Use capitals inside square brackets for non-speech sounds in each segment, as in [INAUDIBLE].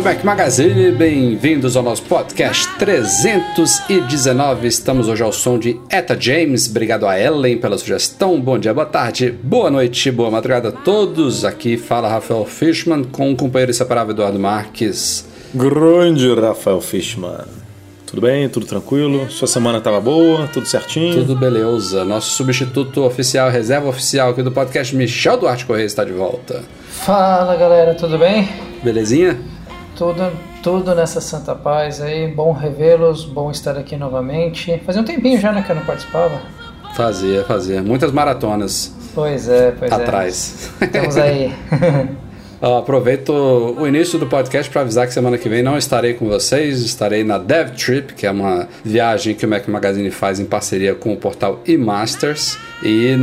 Do Mac Magazine, bem-vindos ao nosso podcast 319. Estamos hoje ao som de Eta James. Obrigado a Ellen pela sugestão. Bom dia, boa tarde, boa noite, boa madrugada a todos. Aqui fala Rafael Fishman com o companheiro inseparável Eduardo Marques. Grande Rafael Fishman. Tudo bem? Tudo tranquilo? Sua semana estava boa? Tudo certinho? Tudo beleza. Nosso substituto oficial, reserva oficial aqui do podcast, Michel Duarte Correia, está de volta. Fala galera, tudo bem? Belezinha? Tudo, tudo nessa santa paz aí, bom revê-los, bom estar aqui novamente. Fazia um tempinho já né, que eu não participava. Fazia, fazia. Muitas maratonas Pois é, pois atrás. é. Estamos aí. [LAUGHS] Aproveito o início do podcast para avisar que semana que vem não estarei com vocês, estarei na Dev Trip, que é uma viagem que o Mac Magazine faz em parceria com o portal eMasters. E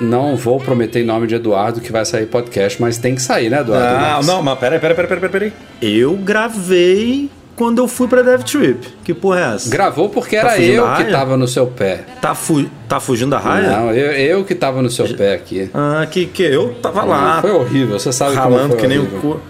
não vou prometer em nome de Eduardo que vai sair podcast, mas tem que sair, né, Eduardo? Ah, não, mas peraí, peraí, peraí, peraí, peraí. Eu gravei quando eu fui pra Dev Trip. Que porra é essa? Gravou porque Tá era eu que tava no seu pé. Tá, fu tá fugindo da raia? Não, eu, eu que tava no seu pé aqui. Ah, que, que eu tava lá, Foi horrível, você sabe como ralando foi que nem o cu.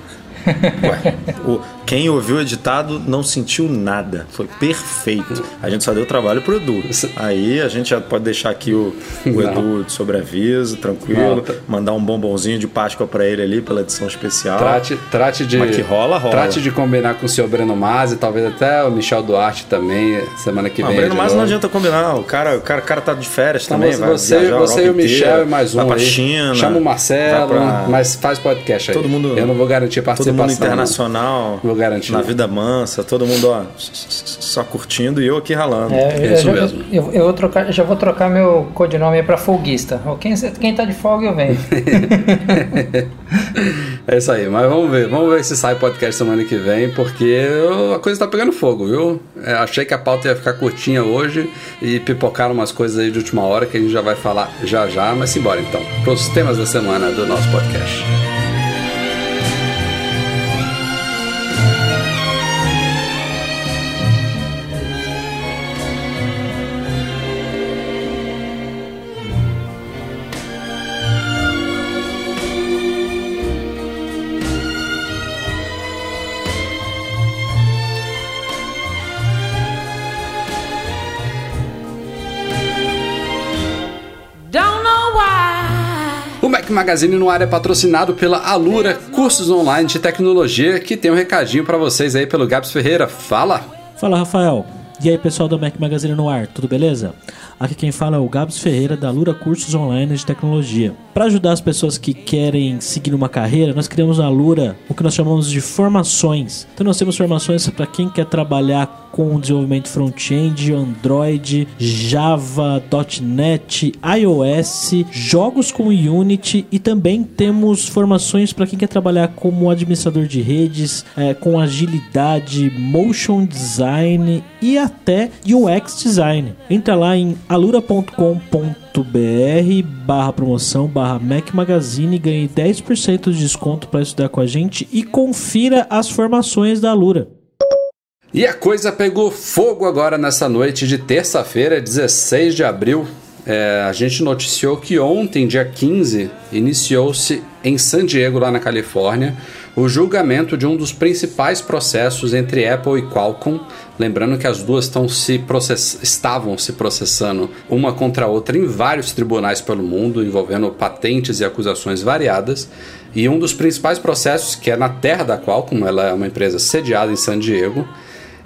[LAUGHS] Ué, o- quem ouviu o editado não sentiu nada. Foi perfeito. A gente só deu trabalho pro Edu. Aí a gente já pode deixar aqui o, o. Edu de sobreaviso, tranquilo. Não, tá- Mandar um bombonzinho de Páscoa pra ele ali pela edição especial. Trate, trate de. Mas que rola, rola. Trate de combinar com o senhor Breno Masi, talvez até o Michel Duarte também, semana que Não, vem. Breno de Mas novo. não adianta combinar. O cara, o cara, o cara tá de férias Então também. você, vai você, e o Michel inteira, e mais um vai pra aí. China. Chama o Marcelo, pra- mas faz podcast aí. Todo mundo- Eu não vou garantir Todo participação. mundo não. Vou garantir. Na vida mansa, todo mundo ó, só curtindo e eu aqui ralando. É, eu, Isso já, mesmo. Eu, eu vou trocar, já vou trocar meu codinome aí pra folguista. Quem, quem tá de folga eu venho. [LAUGHS] É isso aí, mas vamos ver. Vamos ver se sai podcast semana que vem, porque eu- a coisa tá pegando fogo, viu? É, achei que a pauta ia ficar curtinha hoje e pipocaram umas coisas aí de última hora que a gente já vai falar já já, mas simbora então. Pros temas da semana do nosso podcast. Mac Magazine no ar é patrocinado pela Alura Cursos Online de Tecnologia, que tem um recadinho pra vocês aí pelo Gabs Ferreira. Fala! Fala Rafael. E aí pessoal do Mac Magazine no ar, tudo beleza? Aqui quem fala é o Gabs Ferreira da Lura Cursos Online de Tecnologia. Para ajudar as pessoas que querem seguir uma carreira, nós criamos na Lura o que nós chamamos de formações. Então nós temos formações para quem quer trabalhar com desenvolvimento front-end, Android, Java, .NET, iOS, jogos com Unity e também temos formações para quem quer trabalhar como administrador de redes, eh, com agilidade, motion design e até UX design. Entra lá em alura.com.br barra promoção barra Mac Magazine ganhe 10% de desconto para estudar com a gente e confira as formações da Alura. E a coisa pegou fogo agora nessa noite de terça-feira, 16 de abril. É, a gente noticiou que ontem, dia 15, iniciou-se em San Diego, lá na Califórnia, o julgamento de um dos principais processos entre Apple e Qualcomm. Lembrando que as duas estão se process... estavam se processando uma contra a outra em vários tribunais pelo mundo, envolvendo patentes e acusações variadas. E um dos principais processos, que é na terra da Qualcomm, ela é uma empresa sediada em San Diego,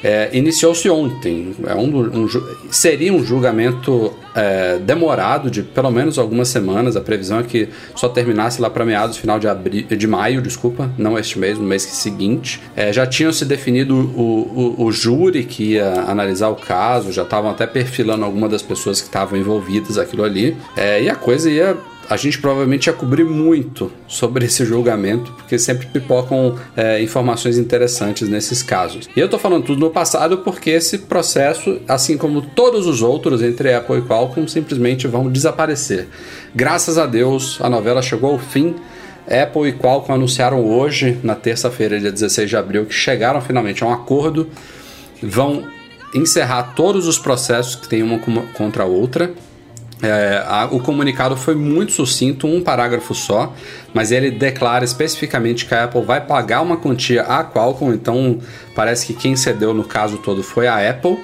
é, iniciou-se ontem. É um, um, seria um julgamento é, demorado de pelo menos algumas semanas. A previsão é que só terminasse lá para meados, final de, abril, de maio, desculpa, não este mês, no mês seguinte. É, já tinham se definido o, o, o, júri que ia analisar o caso, já estavam até perfilando algumas das pessoas que estavam envolvidas aquilo ali. É, e a coisa ia a gente provavelmente ia cobrir muito sobre esse julgamento, porque sempre pipocam é, informações interessantes nesses casos. E eu estou falando tudo no passado porque esse processo, assim como todos os outros entre Apple e Qualcomm, simplesmente vão desaparecer. Graças a Deus, a novela chegou ao fim. Apple e Qualcomm anunciaram hoje, na terça-feira, dia 16 de abril, que chegaram finalmente a um acordo. Vão encerrar todos os processos que tem uma contra a outra é, a, o comunicado foi muito sucinto, um parágrafo só, mas ele declara especificamente que a Apple vai pagar uma quantia à Qualcomm, então parece que quem cedeu no caso todo foi a Apple.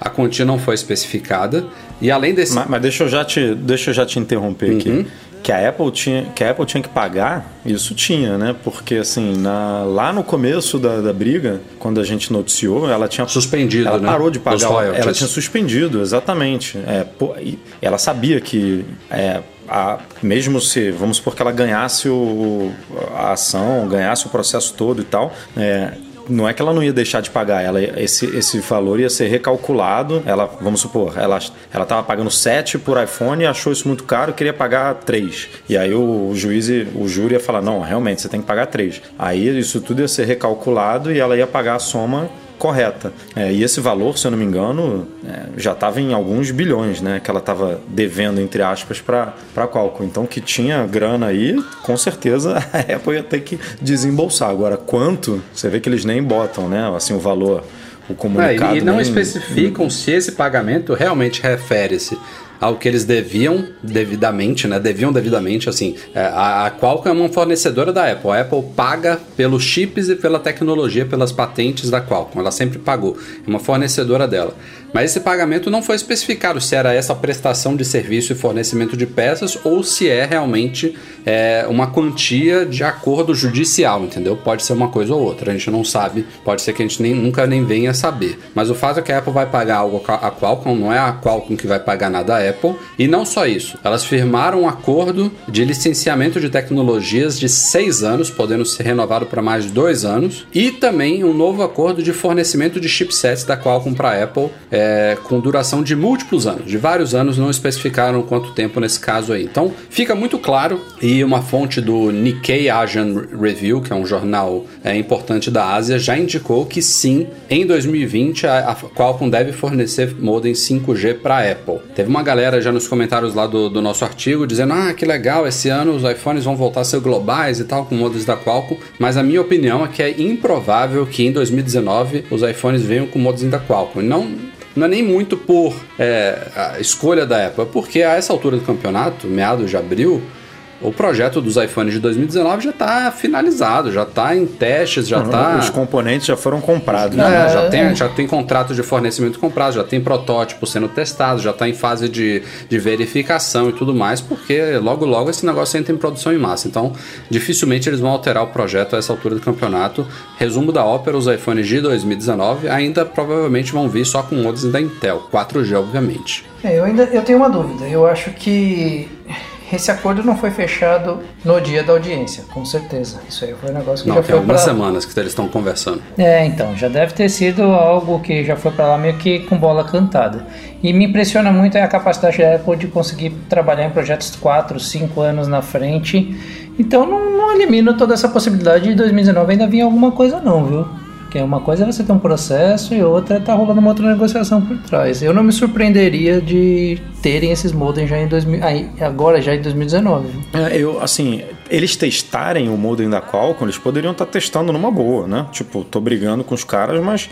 A quantia não foi especificada. E além desse. Mas, mas deixa, eu já te, deixa eu já te interromper uhum. aqui que a Apple tinha que a Apple tinha que pagar isso tinha né? Porque assim na, lá no começo da, da briga quando a gente noticiou ela tinha suspendido ela né? parou de pagar ela tinha suspendido exatamente. É, pô, ela sabia que é, a, mesmo se vamos supor que ela ganhasse o, a ação ganhasse o processo todo e tal é, não é que ela não ia deixar de pagar, ela, esse, esse valor ia ser recalculado. Ela, vamos supor, ela ela estava pagando 7 por iPhone, achou isso muito caro, queria pagar 3. E aí o, juiz, o júri ia falar: não, realmente você tem que pagar 3. Aí isso tudo ia ser recalculado e ela ia pagar a soma correta. É, e esse valor, se eu não me engano, é, já estava em alguns bilhões, né? Que ela estava devendo, entre aspas, para a Qualcomm. Então, que tinha grana aí, com certeza [LAUGHS] a Apple ia ter que desembolsar. Agora, quanto? Você vê que eles nem botam, né? Assim, o valor o comunicado. É, e não nem... especificam se esse pagamento realmente refere-se ao que eles deviam devidamente, né? Deviam devidamente, assim. É, a, a Qualcomm é uma fornecedora da Apple. A Apple paga pelos chips e pela tecnologia, pelas patentes da Qualcomm. Ela sempre pagou. É uma fornecedora dela. Mas esse pagamento não foi especificado se era essa prestação de serviço e fornecimento de peças ou se é realmente é, uma quantia de acordo judicial, entendeu? Pode ser uma coisa ou outra, a gente não sabe, pode ser que a gente nem, nunca nem venha saber. Mas o fato é que a Apple vai pagar algo a Qualcomm, não é a Qualcomm que vai pagar nada a Apple. E não só isso, elas firmaram um acordo de licenciamento de tecnologias de seis anos, podendo ser renovado para mais de dois anos, e também um novo acordo de fornecimento de chipsets da Qualcomm para a Apple. É, é, com duração de múltiplos anos, de vários anos, não especificaram quanto tempo nesse caso aí. Então fica muito claro, e uma fonte do Nikkei Asian Review, que é um jornal é, importante da Ásia, já indicou que sim, em 2020 a, a Qualcomm deve fornecer modem 5G para Apple. Teve uma galera já nos comentários lá do, do nosso artigo dizendo: ah, que legal, esse ano os iPhones vão voltar a ser globais e tal, com modems da Qualcomm, mas a minha opinião é que é improvável que em 2019 os iPhones venham com modems da Qualcomm. Não, não é nem muito por é, a escolha da Apple, porque a essa altura do campeonato, meados de abril, o projeto dos iPhones de 2019 já está finalizado, já está em testes, já está. Os componentes já foram comprados. É, né? já, tem, já tem contrato de fornecimento comprado, já tem protótipo sendo testado, já está em fase de, de verificação e tudo mais, porque logo logo esse negócio entra em produção em massa. Então, dificilmente eles vão alterar o projeto a essa altura do campeonato. Resumo da ópera: os iPhones de 2019 ainda provavelmente vão vir só com modems da Intel, 4G, obviamente. É, eu ainda eu tenho uma dúvida. Eu acho que esse acordo não foi fechado no dia da audiência, com certeza. Isso aí foi um negócio que não, já tem foi algumas pra... semanas que eles estão conversando. É, então, já deve ter sido algo que já foi para lá meio que com bola cantada. E me impressiona muito a capacidade da Apple de conseguir trabalhar em projetos 4, 5 anos na frente. Então não, não elimino toda essa possibilidade de 2019 ainda vir alguma coisa não, viu? Que uma coisa é você ter um processo e outra é tá rolando uma outra negociação por trás. Eu não me surpreenderia de terem esses modems já em 2000, agora já em 2019. É, eu assim, eles testarem o modem da Qualcomm, eles poderiam estar tá testando numa boa, né? Tipo, tô brigando com os caras, mas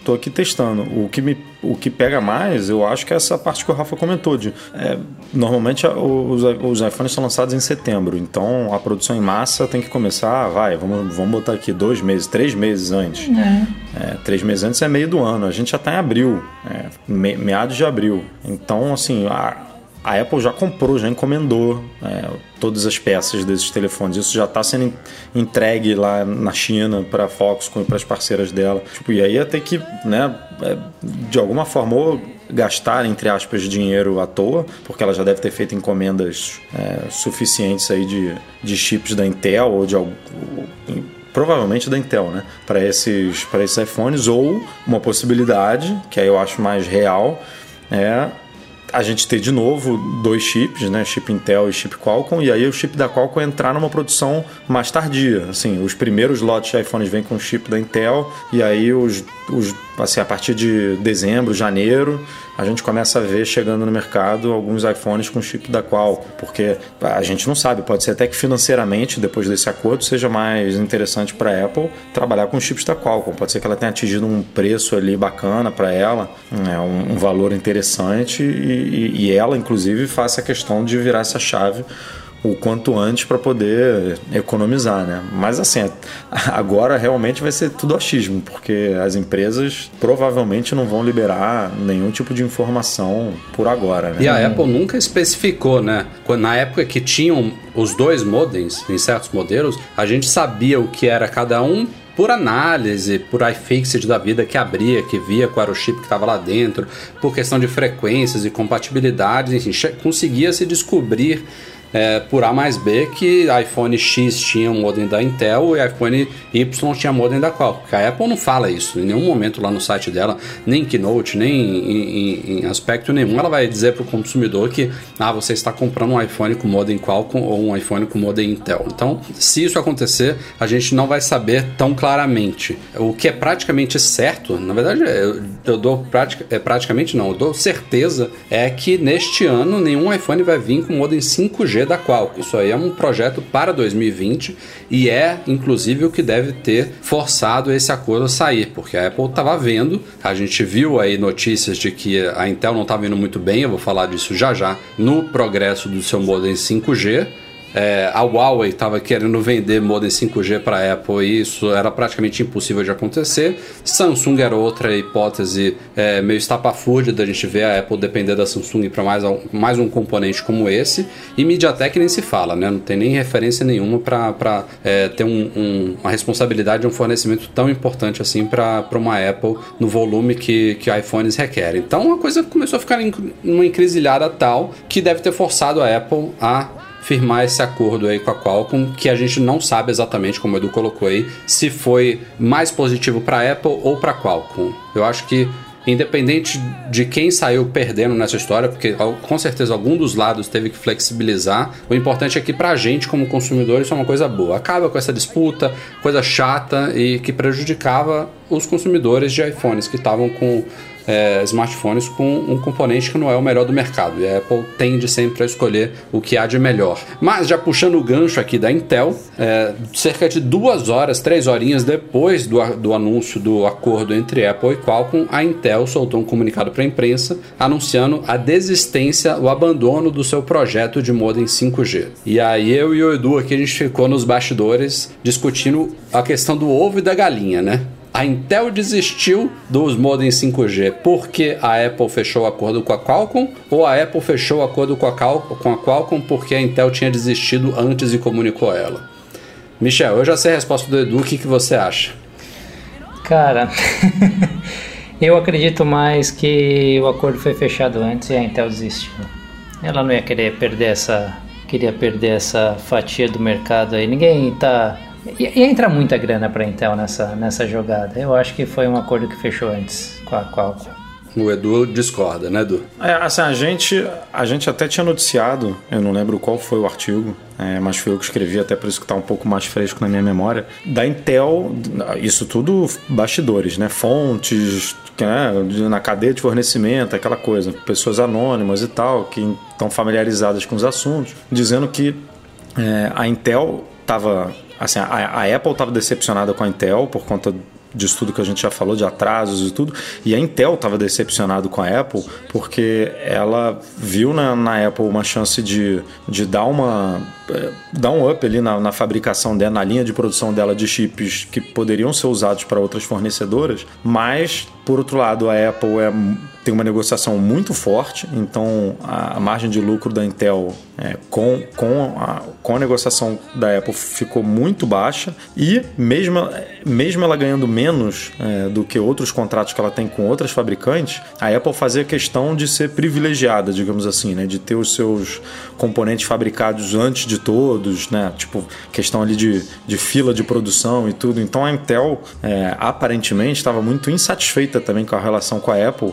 Estou aqui testando. O que, me, o que pega mais, eu acho que é essa parte que o Rafa comentou. De, é, normalmente os, os iPhones são lançados em setembro, então a produção em massa tem que começar, vai, vamos, vamos botar aqui dois meses, três meses antes. É. É, três meses antes é meio do ano, a gente já está em abril, é, me, meados de abril. Então, assim, a, a Apple já comprou, já encomendou é, todas as peças desses telefones. Isso já está sendo entregue lá na China para a Foxconn e para as parceiras dela. Tipo, e aí ia ter que, né, é, de alguma forma, ou gastar, entre aspas, dinheiro à toa, porque ela já deve ter feito encomendas é, suficientes aí de, de chips da Intel ou de algum provavelmente da Intel, né? Para esses, esses iPhones, ou uma possibilidade, que aí eu acho mais real, é a gente ter de novo dois chips, né, chip Intel e chip Qualcomm, e aí o chip da Qualcomm entrar numa produção mais tardia. Assim, os primeiros lotes de iPhones vêm com o chip da Intel, e aí os, os assim, a partir de dezembro, janeiro, a gente começa a ver chegando no mercado alguns iPhones com chip da Qualcomm, porque a gente não sabe, pode ser até que financeiramente, depois desse acordo, seja mais interessante para a Apple trabalhar com chips da Qualcomm. Pode ser que ela tenha atingido um preço ali bacana para ela, né, um, um, valor interessante e, e, e ela, inclusive, faça a questão de virar essa chave o quanto antes para poder economizar, né? Mas assim, [LAUGHS] agora realmente vai ser tudo achismo, porque as empresas provavelmente não vão liberar nenhum tipo de informação por agora, né? E a Apple nunca especificou, né? Na época que tinham os dois modems em certos modelos, a gente sabia o que era cada um por análise, por iFixit da vida que abria, que via qual era o chip que estava lá dentro, por questão de frequências e compatibilidades, enfim, conseguia se descobrir é, por A mais B que iPhone X tinha um modem da Intel e iPhone Y tinha modem da Qualcomm. A Apple não fala isso em nenhum momento lá no site dela, nem em Keynote, nem em, em, em aspecto nenhum. Ela vai dizer para o consumidor que ah, você está comprando um iPhone com modem Qualcomm ou um iPhone com modem Intel. Então, se isso acontecer, a gente não vai saber tão claramente. O que é praticamente certo, na verdade, eu, eu dou pratica, é, praticamente não, eu dou certeza é que neste ano nenhum iPhone vai vir com modem 5G da Qualcomm. Isso aí é um projeto para 2020 e é, inclusive, o que deve ter forçado esse acordo a sair, porque a Apple estava vendo, a gente viu aí notícias de que a Intel não estava indo muito bem, eu vou falar disso já já, no progresso do seu modem 5G é, a Huawei estava querendo vender modem 5G para a Apple e isso era praticamente impossível de acontecer. Samsung era outra hipótese é, meio estapafúrdia da gente ver a Apple depender da Samsung para mais, mais um componente como esse. E MediaTek nem se fala, né? não tem nem referência nenhuma para é, ter um, um, uma responsabilidade de um fornecimento tão importante assim para uma Apple no volume que, que iPhones requerem. Então a coisa começou a ficar em uma encruzilhada tal que deve ter forçado a Apple a firmar esse acordo aí com a Qualcomm, que a gente não sabe exatamente, como o Edu colocou aí, se foi mais positivo para a Apple ou para a Qualcomm. Eu acho que independente de quem saiu perdendo nessa história, porque com certeza algum dos lados teve que flexibilizar, o importante é que pra gente como consumidor isso é uma coisa boa. Acaba com essa disputa, coisa chata e que prejudicava os consumidores de iPhones que estavam com é, smartphones com um componente que não é o melhor do mercado. E a Apple tende sempre a escolher o que há de melhor. Mas já puxando o gancho aqui da Intel, é, cerca de duas horas, três horinhas depois do, do anúncio do acordo entre Apple e Qualcomm, a Intel soltou um comunicado para a imprensa anunciando a desistência, o abandono do seu projeto de modem 5G. E aí eu e o Edu aqui a gente ficou nos bastidores discutindo a questão do ovo e da galinha, né? A Intel desistiu dos modems 5G porque a Apple fechou o acordo com a Qualcomm ou a Apple fechou o acordo com a, Cal com a Qualcomm porque a Intel tinha desistido antes e comunicou a ela? Michel, eu já sei a resposta do Edu, o que, que você acha? Cara, [LAUGHS] eu acredito mais que o acordo foi fechado antes e a Intel desistiu. Ela não ia querer perder essa, queria perder essa fatia do mercado aí. Ninguém tá e, entra muita grana para Intel nessa, nessa jogada. Eu acho que foi um acordo que fechou antes com a Qualcomm. O Edu discorda, né, Edu? É, assim, a gente, a gente até tinha noticiado, eu não lembro qual foi o artigo, é, mas foi eu que escrevi, até por isso que está um pouco mais fresco na minha memória, da Intel, isso tudo bastidores, né? Fontes, né? na cadeia de fornecimento, aquela coisa, pessoas anônimas e tal, que estão familiarizadas com os assuntos, dizendo que é, a Intel estava Assim, a, a Apple estava decepcionada com a Intel por conta disso tudo que a gente já falou, de atrasos e tudo. E a Intel estava decepcionado com a Apple porque ela viu na, na Apple uma chance de, de dar uma é, dar um up ali na, na, fabricação dela, na linha de produção dela de chips que poderiam ser usados para outras fornecedoras, mas por outro lado a Apple é tem uma negociação muito forte, então a margem de lucro da Intel é, com, com, a, com a negociação da Apple ficou muito baixa e mesmo, mesmo ela ganhando menos é, do que outros contratos que ela tem com outras fabricantes, a Apple fazia questão de ser privilegiada, digamos assim, né, de ter os seus componentes fabricados antes de todos, né, tipo questão ali de, de fila de produção e tudo. Então a Intel é, aparentemente estava muito insatisfeita também com a relação com a Apple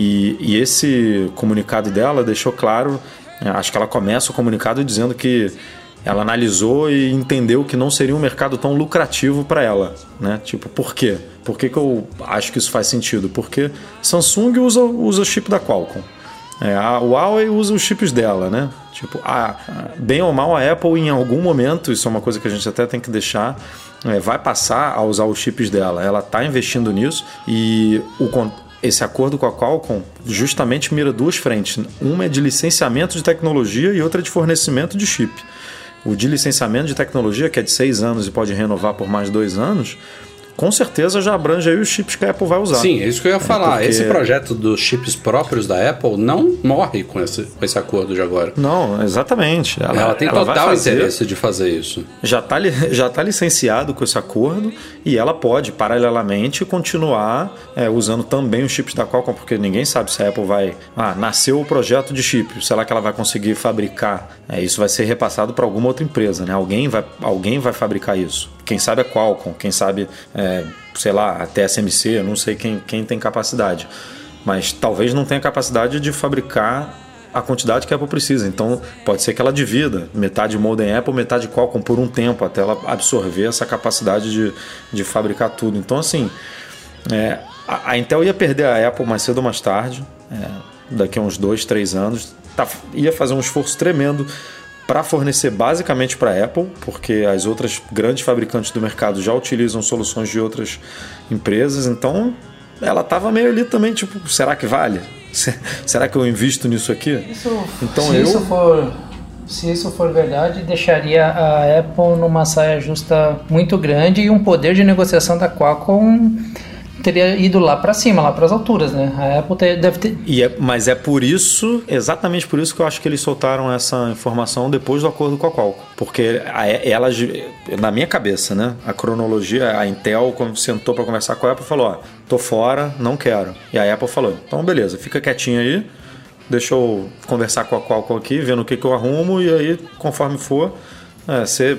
e, e esse comunicado dela deixou claro, né, acho que ela começa o comunicado dizendo que ela analisou e entendeu que não seria um mercado tão lucrativo para ela, né? Tipo, por quê? Por que, que eu acho que isso faz sentido? Porque Samsung usa, usa o chip da Qualcomm. É, a Huawei usa os chips dela, né? Tipo, a, bem ou mal, a Apple em algum momento, isso é uma coisa que a gente até tem que deixar, é, vai passar a usar os chips dela. Ela está investindo nisso e o, esse acordo com a Qualcomm justamente mira duas frentes. Uma é de licenciamento de tecnologia e outra é de fornecimento de chip. O de licenciamento de tecnologia, que é de seis anos e pode renovar por mais dois anos, com certeza já abrange aí os chips que a Apple vai usar. Sim, é isso que eu ia falar. É porque... Esse projeto dos chips próprios da Apple não morre com esse, com esse acordo de agora. Não, exatamente. Ela, ela tem ela total fazer, interesse de fazer isso. Já está [LAUGHS] já tá licenciado com esse acordo e ela pode, paralelamente, continuar é, usando também os chips da Qualcomm, porque ninguém sabe se a Apple vai. Ah, nasceu o projeto de chip, será que ela vai conseguir fabricar? É, isso vai ser repassado para alguma outra empresa, né? Alguém vai, alguém vai fabricar isso. Quem sabe é Qualcomm, quem sabe, é, sei lá, a TSMC, eu não sei quem, quem tem capacidade. Mas talvez não tenha capacidade de fabricar a quantidade que a Apple precisa. Então pode ser que ela divida metade modem Apple, metade Qualcomm por um tempo, até ela absorver essa capacidade de, de fabricar tudo. Então, assim, é, a, a, Intel ia perder a Apple mais cedo ou mais tarde, é, daqui a uns dois, três anos. Tá, ia fazer um esforço tremendo para fornecer basicamente para a Apple, porque as outras grandes fabricantes do mercado já utilizam soluções de outras empresas, então ela estava meio ali também, tipo, será que vale? Será que eu invisto nisso aqui? Isso, então se eu... isso for se isso for verdade, deixaria a Apple numa saia justa muito grande e um poder de negociação da Qualcomm teria ido lá para cima, lá para as alturas, né? A Apple deve ter. E é, mas é por isso, exatamente por isso que eu acho que eles soltaram essa informação depois do acordo com a Qualcomm, porque ela, na minha cabeça, né? A cronologia, a Intel quando sentou para conversar com a Apple falou, ó, tô fora, não quero. E a Apple falou, então beleza, fica quietinho aí. Deixa eu conversar com a Qualcomm aqui, vendo o que, que eu arrumo, e aí, conforme for, é, você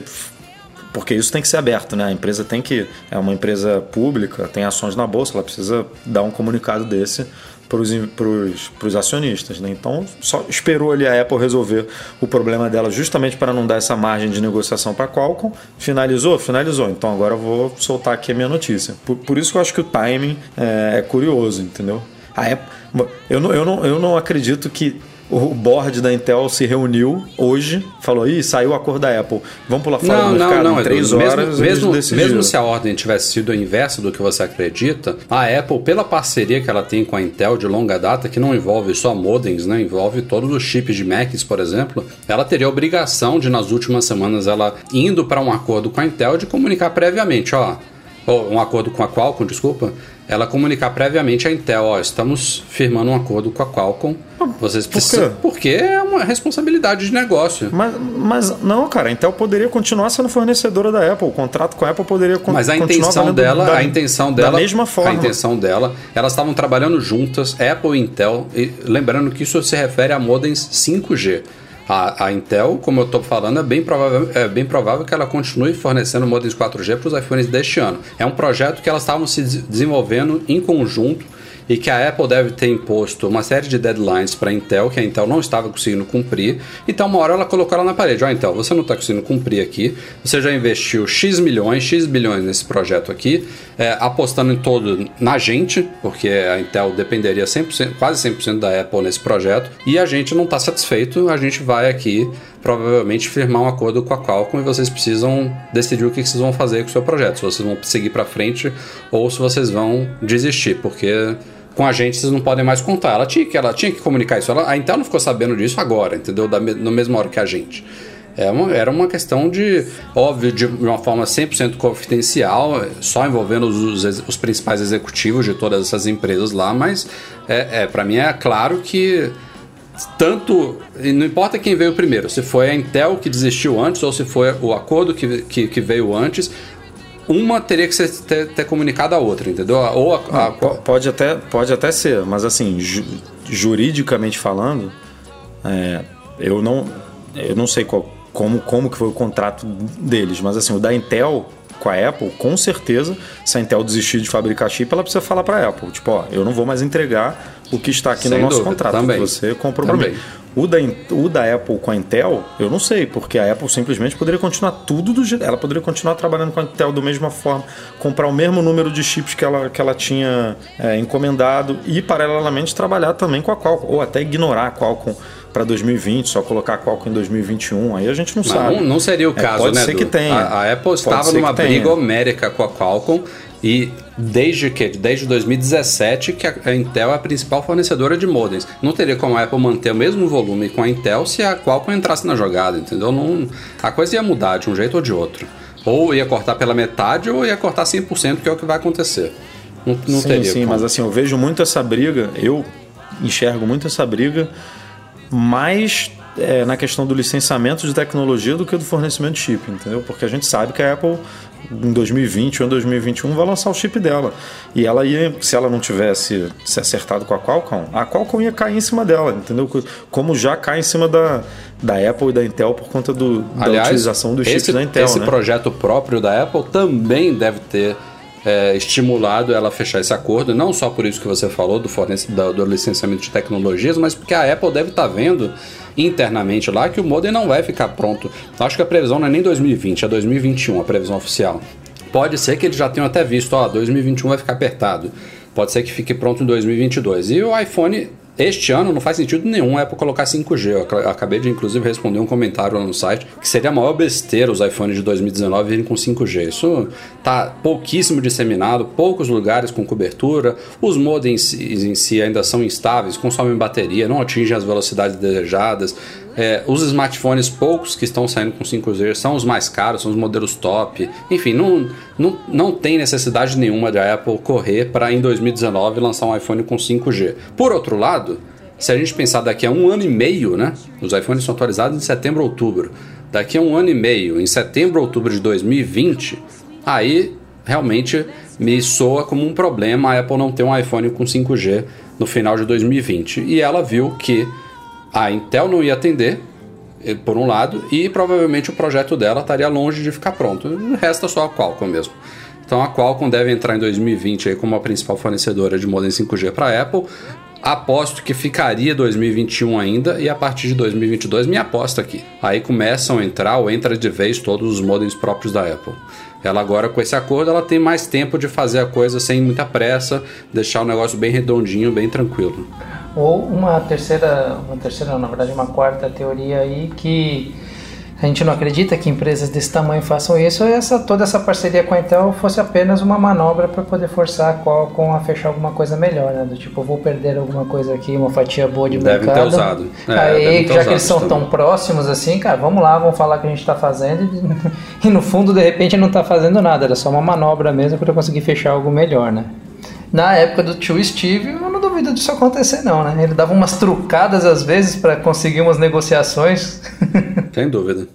porque isso tem que ser aberto, né? A empresa tem que. É uma empresa pública, tem ações na bolsa, ela precisa dar um comunicado desse para os acionistas. Né? Então, só esperou ali a Apple resolver o problema dela justamente para não dar essa margem de negociação para a Qualcomm. Finalizou? Finalizou. Então, agora eu vou soltar aqui a minha notícia. Por, por isso que eu acho que o timing é, é curioso, entendeu? A Apple, eu, não, eu, não, eu não acredito que o board da Intel se reuniu hoje, falou: ih, saiu o acordo da Apple, vamos pular fora não, do mercado não, não, em três horas. Mesmo, mesmo, mesmo se a ordem tivesse sido o inverso do que você acredita, a Apple, pela parceria que ela tem com a Intel de longa data, que não envolve só modems, né, envolve todos os chips de Macs, por exemplo, ela teria a obrigação de, nas últimas semanas, ela indo para um acordo com a Intel, de comunicar previamente: ó, ou um acordo com a Qualcomm, desculpa, ela comunicar previamente à Intel, ó, estamos firmando um acordo com a Qualcomm. Vocês precisam. Por porque é uma responsabilidade de negócio. Mas, mas não, cara, a Intel poderia continuar sendo fornecedora da Apple. O contrato com a Apple poderia con mas a intenção dela, da, a intenção dela, da mesma forma. A intenção dela, elas estavam trabalhando juntas, Apple e Intel, e lembrando que isso se refere a modems 5G. A, a, Intel, como eu estou falando, é bem, provável, é bem provável que ela continue fornecendo modems 4G para os iPhones deste ano. É um projeto que elas estavam se desenvolvendo em conjunto e que a Apple deve ter imposto uma série de deadlines para a Intel que a Intel não estava conseguindo cumprir. Então, uma hora ela colocou ela na parede: Ó, oh, Intel, você não está conseguindo cumprir aqui, você já investiu X milhões, X bilhões nesse projeto aqui, é, apostando em todo na gente, porque a Intel dependeria 100%, quase 100% da Apple nesse projeto, e a gente não está satisfeito, a gente vai aqui provavelmente firmar um acordo com a Qualcomm e vocês precisam decidir o que vocês vão fazer com o seu projeto, se vocês vão seguir para frente ou se vocês vão desistir, porque com a gente vocês não podem mais contar. Ela tinha que, ela tinha que comunicar isso. Ela, a Intel não ficou sabendo disso agora, entendeu? Da, na mesma hora que a gente. É uma, era uma questão de, óbvio, de uma forma 100% confidencial, só envolvendo os, os, os, principais executivos de todas essas empresas lá, mas é, é para mim é claro que tanto. Não importa quem veio primeiro, se foi a Intel que desistiu antes ou se foi o acordo que, que, que veio antes, uma teria que ser, ter, ter, comunicado a outra, entendeu? Ou a, a... Pode, até, pode até ser, mas assim, ju, juridicamente falando, é, eu, não, eu não sei qual, como, como que foi o contrato deles, mas assim, o da Intel com a Apple, com certeza, se a Intel desistir de fabricar chip, ela precisa falar para a Apple, tipo, ó, eu não vou mais entregar o que está aqui Sem no nosso dúvida, contrato, também. você comprou para mim. O da, o da Apple com a Intel, eu não sei, porque a Apple simplesmente poderia continuar tudo do jeito. Ela poderia continuar trabalhando com a Intel da mesma forma, comprar o mesmo número de chips que ela, que ela tinha é, encomendado e, paralelamente, trabalhar também com a Qualcomm, ou até ignorar a Qualcomm para 2020, só colocar a Qualcomm em 2021, aí a gente não, não sabe. Não, não seria o é, caso, pode né? Ser que tenha. A, a Apple estava numa briga homérica com a Qualcomm e desde que desde 2017 que a Intel é a principal fornecedora de modems. Não teria como a Apple manter o mesmo volume com a Intel se a Qualcomm entrasse na jogada, entendeu? Não, a coisa ia mudar de um jeito ou de outro. Ou ia cortar pela metade ou ia cortar 100%, que é o que vai acontecer. Não, não sim, teria. Sim, como. mas assim, eu vejo muito essa briga, eu enxergo muito essa briga mais é, na questão do licenciamento de tecnologia do que do fornecimento de chip, entendeu? Porque a gente sabe que a Apple em 2020 ou em 2021 vai lançar o chip dela. E ela ia, se ela não tivesse se acertado com a Qualcomm, a Qualcomm ia cair em cima dela, entendeu? Como já cai em cima da, da Apple e da Intel por conta do, Aliás, da utilização dos chips da Intel. Esse né? projeto próprio da Apple também deve ter é, estimulado ela a fechar esse acordo, não só por isso que você falou do, do, do licenciamento de tecnologias, mas porque a Apple deve estar tá vendo internamente lá que o modem não vai ficar pronto. Acho que a previsão não é nem 2020, é 2021 a previsão oficial. Pode ser que eles já tenham até visto, ó, 2021 vai ficar apertado. Pode ser que fique pronto em 2022. E o iPhone este ano não faz sentido nenhum a Apple colocar 5G. Eu acabei de inclusive responder um comentário lá no site que seria a maior besteira os iPhones de 2019 virem com 5G. Isso tá pouquíssimo disseminado, poucos lugares com cobertura, os modems em si ainda são instáveis, consomem bateria, não atingem as velocidades desejadas. É, os smartphones, poucos que estão saindo com 5G, são os mais caros, são os modelos top. Enfim, não, não, não tem necessidade nenhuma de a Apple correr para em 2019 lançar um iPhone com 5G. Por outro lado, se a gente pensar daqui a um ano e meio, né? Os iPhones são atualizados em setembro, outubro. Daqui a um ano e meio, em setembro, outubro de 2020, aí realmente me soa como um problema a Apple não ter um iPhone com 5G no final de 2020. E ela viu que a Intel não ia atender, eh, por um lado, e provavelmente o projeto dela estaria longe de ficar pronto. Resta só a Qualcomm mesmo. Então a Qualcomm deve entrar em 2020 aí como a principal fornecedora de modem 5G para a Apple. Aposto que ficaria 2021 ainda e a partir de 2022 me aposta aqui. Aí começam a entrar ou entra de vez todos os modems próprios da Apple. Ela agora com esse acordo ela tem mais tempo de fazer a coisa sem muita pressa, deixar o negócio bem redondinho, bem tranquilo. Ou uma terceira, uma terceira, na verdade, uma quarta teoria aí que a gente não acredita que empresas desse tamanho façam isso, essa toda essa parceria com a Intel fosse apenas uma manobra para poder forçar a Qualcomm a fechar alguma coisa melhor, né? Do tipo, vou perder alguma coisa aqui, uma fatia boa de devem mercado. Ter usado. É, Aí, já que eles são também. tão próximos assim, cara, vamos lá, vamos falar que a gente está fazendo e, [LAUGHS] e, no fundo, de repente, não está fazendo nada, era só uma manobra mesmo para conseguir fechar algo melhor, né? Na época do tio Steve, eu não duvido disso acontecer, não, né? Ele dava umas trucadas às vezes para conseguir umas negociações. Sem dúvida.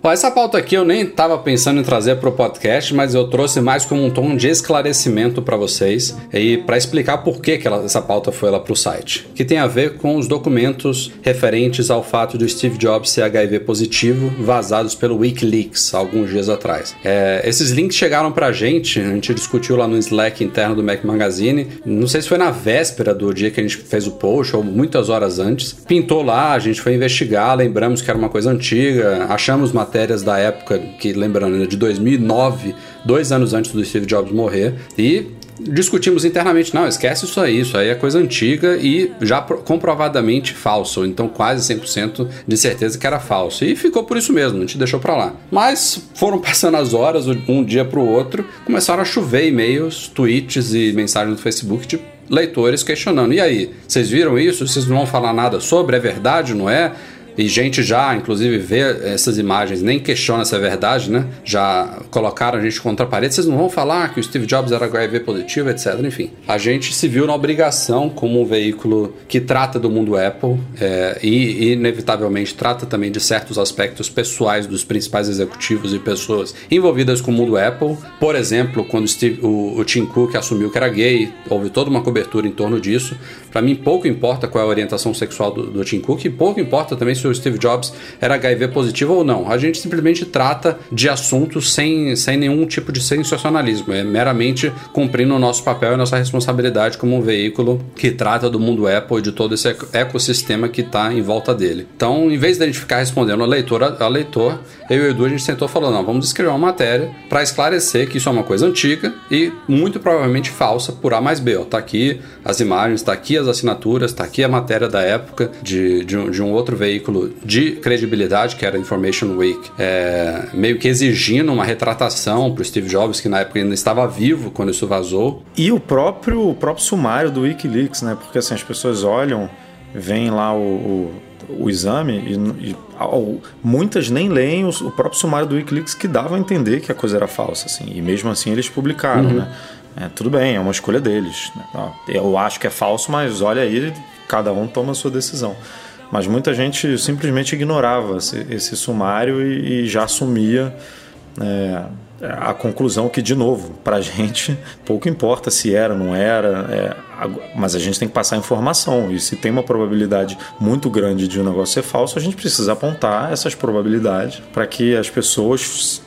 Bom, essa pauta aqui eu nem estava pensando em trazer para o podcast, mas eu trouxe mais como um tom de esclarecimento para vocês e para explicar por que, que ela, essa pauta foi lá para o site, que tem a ver com os documentos referentes ao fato do Steve Jobs ser HIV positivo vazados pelo WikiLeaks alguns dias atrás. É, esses links chegaram para a gente, a gente discutiu lá no Slack interno do Mac Magazine, não sei se foi na véspera do dia que a gente fez o post ou muitas horas antes, pintou lá, a gente foi investigar, lembramos que era uma coisa antiga, achamos uma matérias da época, que lembrando, de 2009, dois anos antes do Steve Jobs morrer, e discutimos internamente, não, esquece isso aí, isso aí é coisa antiga e já comprovadamente falso, então quase 100% de certeza que era falso. E ficou por isso mesmo, a gente deixou para lá. Mas foram [LAUGHS] passando as horas, um dia para o outro, começaram a chover e-mails, tweets e mensagens no Facebook de leitores questionando. E aí, vocês viram isso? Vocês não vão falar nada sobre? É verdade, não é? E gente já, inclusive, vê essas imagens, nem questiona se é verdade, né? Já colocaram a gente contra a parede, vocês não vão falar que o Steve Jobs era HIV positivo, etc. Enfim, a gente se viu na obrigação como um veículo que trata do mundo Apple é, e, inevitavelmente, trata também de certos aspectos pessoais dos principais executivos e pessoas envolvidas com o mundo Apple. Por exemplo, quando Steve, o, o Tim Cook assumiu que era gay, houve toda uma cobertura em torno disso. Para mim, pouco importa qual é a orientação sexual do, do Tim Cook e pouco importa também se o Steve Jobs era HIV positivo ou não. A gente simplesmente trata de assuntos sem, sem nenhum tipo de sensacionalismo. É meramente cumprindo o nosso papel e nossa responsabilidade como um veículo que trata do mundo Apple e de todo esse ecossistema que está em volta dele. Então, em vez da gente ficar respondendo a leitor a leitor, eu e o Edu a gente sentou falou: não, vamos escrever uma matéria para esclarecer que isso é uma coisa antiga e muito provavelmente falsa por A mais B. Ó, tá aqui as imagens, tá aqui as assinaturas, tá aqui a matéria da época de, de, de um outro veículo de credibilidade, que era Information Week, é, meio que exigindo uma retratação para o Steve Jobs, que na época ainda estava vivo quando isso vazou. E o próprio, o próprio sumário do Wikileaks, né? Porque assim, as pessoas olham, veem lá o, o o exame e, e muitas nem leem o, o, próprio sumário do Wikileaks que dava a entender que a coisa era falsa, assim, e mesmo assim eles publicaram, uhum. né? É, tudo bem, é uma escolha deles. Né? Eu acho que é falso, mas olha aí, cada um toma a sua decisão. Mas muita gente simplesmente ignorava esse, sumário e, e, já assumia é, a conclusão que, de novo, para a [LAUGHS] gente pouco importa se era ou não era, é, mas a gente tem que passar informação. E se tem uma probabilidade muito grande de um negócio ser falso, a gente precisa apontar essas probabilidades para que as pessoas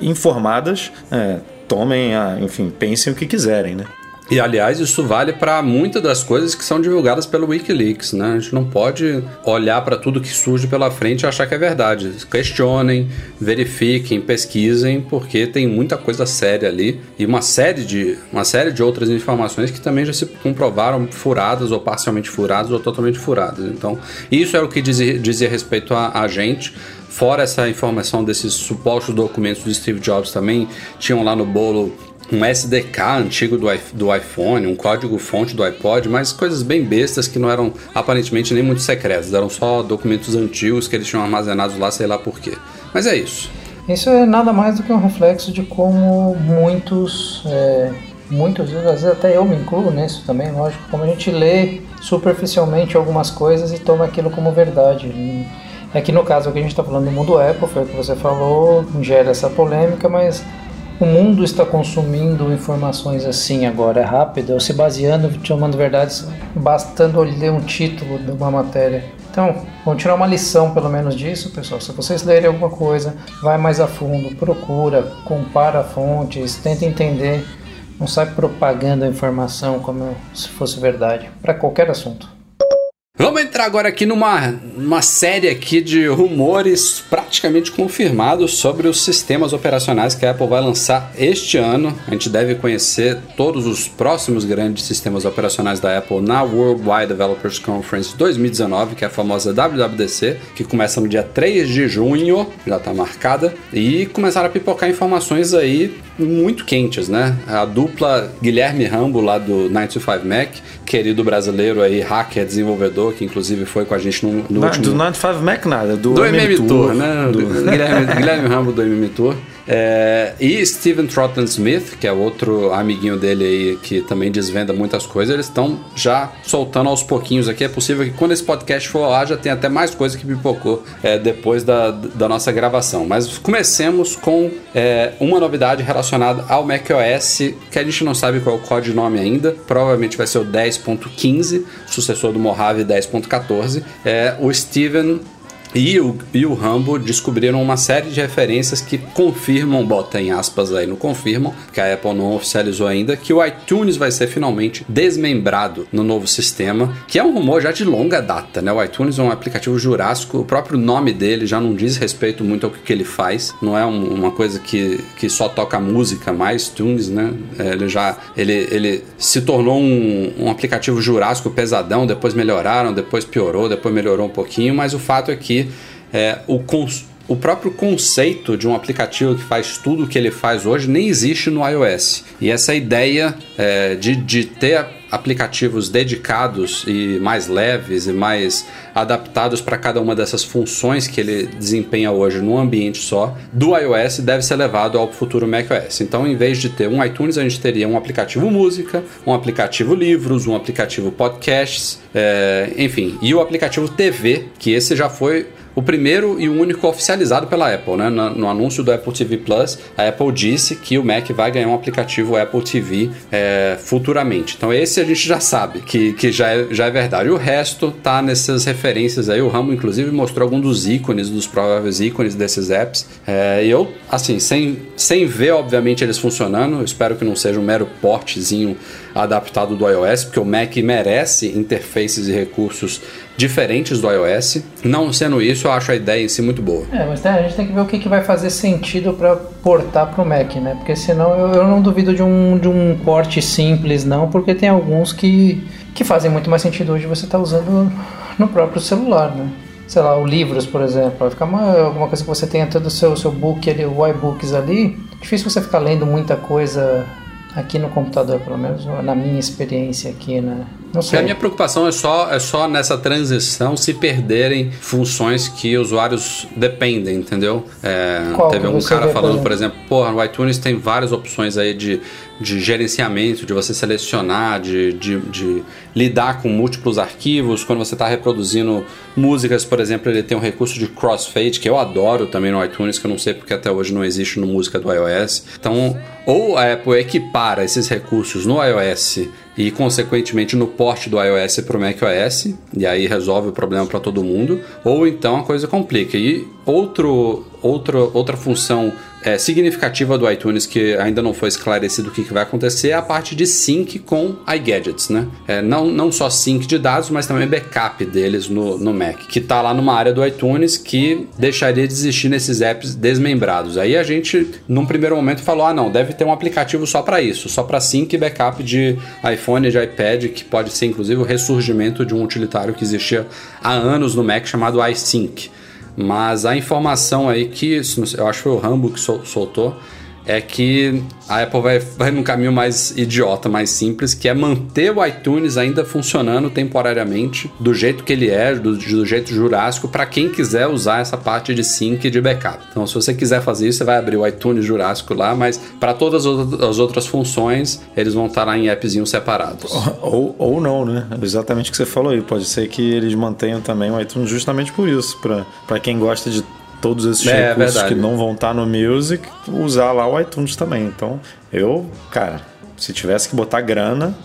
informadas é, tomem, a, enfim, pensem o que quiserem, né? E aliás, isso vale para muitas das coisas que são divulgadas pelo WikiLeaks, né? A gente não pode olhar para tudo que surge pela frente e achar que é verdade. Questionem, verifiquem, pesquisem, porque tem muita coisa séria ali e uma série de uma série de outras informações que também já se comprovaram furadas ou parcialmente furadas ou totalmente furadas. Então, isso é o que dizia, dizia respeito a, a gente. Fora essa informação desses supostos documentos do Steve Jobs também, tinham lá no bolo um SDK antigo do, do iPhone, um código-fonte do iPod, mas coisas bem bestas que não eram aparentemente nem muito secretas, eram só documentos antigos que eles tinham armazenados lá, sei lá porquê. Mas é isso. Isso é nada mais do que um reflexo de como muitos, é, muitos, às vezes até eu me incluo nisso também, lógico, como a gente lê superficialmente algumas coisas e toma aquilo como verdade. É que no caso que a gente está falando do mundo Apple, foi o que você falou, gera essa polêmica, mas o mundo está consumindo informações assim agora, é rápido, se baseando, tomando verdades, bastando ler um título de uma matéria. Então, vamos tirar uma lição pelo menos disso, pessoal. Se vocês lerem alguma coisa, vai mais a fundo, procura, compara fontes, tenta entender, não sai propagando a informação como se fosse verdade, para qualquer assunto. Vamos entrar agora aqui numa, numa série aqui de rumores praticamente confirmados sobre os sistemas operacionais que a Apple vai lançar este ano. A gente deve conhecer todos os próximos grandes sistemas operacionais da Apple na Worldwide Developers Conference 2019, que é a famosa WWDC, que começa no dia 3 de junho, já está marcada, e começaram a pipocar informações aí muito quentes, né? A dupla Guilherme Rambo lá do 925 Mac, querido brasileiro aí, hacker, desenvolvedor, que inclusive foi com a gente no, no Não, último... Do 95 Mac nada, do, do MM Tour, Tour, né? Do... Guilherme, Guilherme Rambo do MM Tour. É, e Steven Trotton Smith, que é outro amiguinho dele aí que também desvenda muitas coisas, eles estão já soltando aos pouquinhos aqui. É possível que quando esse podcast for lá já tenha até mais coisa que pipocou é, depois da, da nossa gravação. Mas comecemos com é, uma novidade relacionada ao macOS, que a gente não sabe qual é o codinome ainda. Provavelmente vai ser o 10.15, sucessor do Mojave 10.14. É, o Steven e o, e o Rambo descobriram uma série de referências que confirmam, bota em aspas aí, não confirmam, que a Apple não oficializou ainda, que o iTunes vai ser finalmente desmembrado no novo sistema, que é um rumor já de longa data, né? O iTunes é um aplicativo jurássico, o próprio nome dele já não diz respeito muito ao que ele faz, não é um, uma coisa que, que só toca música, mais tunes, né? É, ele já ele, ele se tornou um, um aplicativo jurássico pesadão, depois melhoraram, depois piorou, depois melhorou um pouquinho, mas o fato é que é, o, cons o próprio conceito de um aplicativo que faz tudo o que ele faz hoje nem existe no iOS. E essa ideia é, de, de ter aplicativos dedicados e mais leves e mais adaptados para cada uma dessas funções que ele desempenha hoje num ambiente só do iOS deve ser levado ao futuro macOS. Então, em vez de ter um iTunes, a gente teria um aplicativo música, um aplicativo livros, um aplicativo podcasts, é, enfim, e o aplicativo TV, que esse já foi o primeiro e o único oficializado pela Apple, né? No, no, anúncio do Apple TV Plus, a Apple disse que o Mac vai ganhar um aplicativo Apple TV é, futuramente. Então esse a gente já sabe que, que já, é, já é verdade. O resto tá nessas referências aí. O Rambo, inclusive, mostrou alguns dos ícones, dos prováveis ícones desses apps. É, e eu, assim, sem, sem ver, obviamente, eles funcionando, espero que não seja um mero portezinho adaptado do iOS, porque o Mac merece interfaces e recursos diferentes do iOS. Não sendo isso, eu acho a ideia em si muito boa. É, mas tá, a gente tem que ver o que, que vai fazer sentido para portar para o Mac, né? Porque senão eu, eu não duvido de um, de um porte simples, não, porque tem alguns que, que fazem muito mais sentido hoje você estar tá usando no próprio celular, né? sei lá, o livros, por exemplo, vai ficar uma, alguma coisa que você tenha todo o seu, seu book ali, o iBooks ali, difícil você ficar lendo muita coisa aqui no computador, pelo menos na minha experiência aqui, né? A minha preocupação é só, é só nessa transição se perderem funções que usuários dependem, entendeu? É, teve um cara falando, por exemplo, porra, no iTunes tem várias opções aí de, de gerenciamento, de você selecionar, de, de, de lidar com múltiplos arquivos. Quando você está reproduzindo músicas, por exemplo, ele tem um recurso de crossfade, que eu adoro também no iTunes, que eu não sei porque até hoje não existe no música do iOS. Então, ou a Apple equipara esses recursos no iOS e, consequentemente, no porte do iOS para o macOS, e aí resolve o problema para todo mundo, ou então a coisa complica. E outro, outro, outra função é, significativa do iTunes que ainda não foi esclarecido o que, que vai acontecer é a parte de sync com iGadgets, né? É, não, não só sync de dados, mas também backup deles no, no Mac, que está lá numa área do iTunes que deixaria de existir nesses apps desmembrados. Aí a gente, num primeiro momento, falou: ah, não, deve ter um aplicativo só para isso, só para sync e backup de iPhone e de iPad, que pode ser inclusive o ressurgimento de um utilitário que existia há anos no Mac chamado iSync. Mas a informação aí que, eu acho que foi o Rambo que soltou, é que a Apple vai, vai num caminho mais idiota, mais simples, que é manter o iTunes ainda funcionando temporariamente do jeito que ele é, do, do jeito jurássico, para quem quiser usar essa parte de sync e de backup. Então, se você quiser fazer isso, você vai abrir o iTunes jurássico lá, mas para todas as outras funções, eles vão estar lá em appzinhos separados. Ou, ou não, né? Exatamente o que você falou aí. Pode ser que eles mantenham também o iTunes justamente por isso, para quem gosta de todos esses é, recursos é que não vão estar tá no Music, usar lá o iTunes também. Então, eu, cara, se tivesse que botar grana,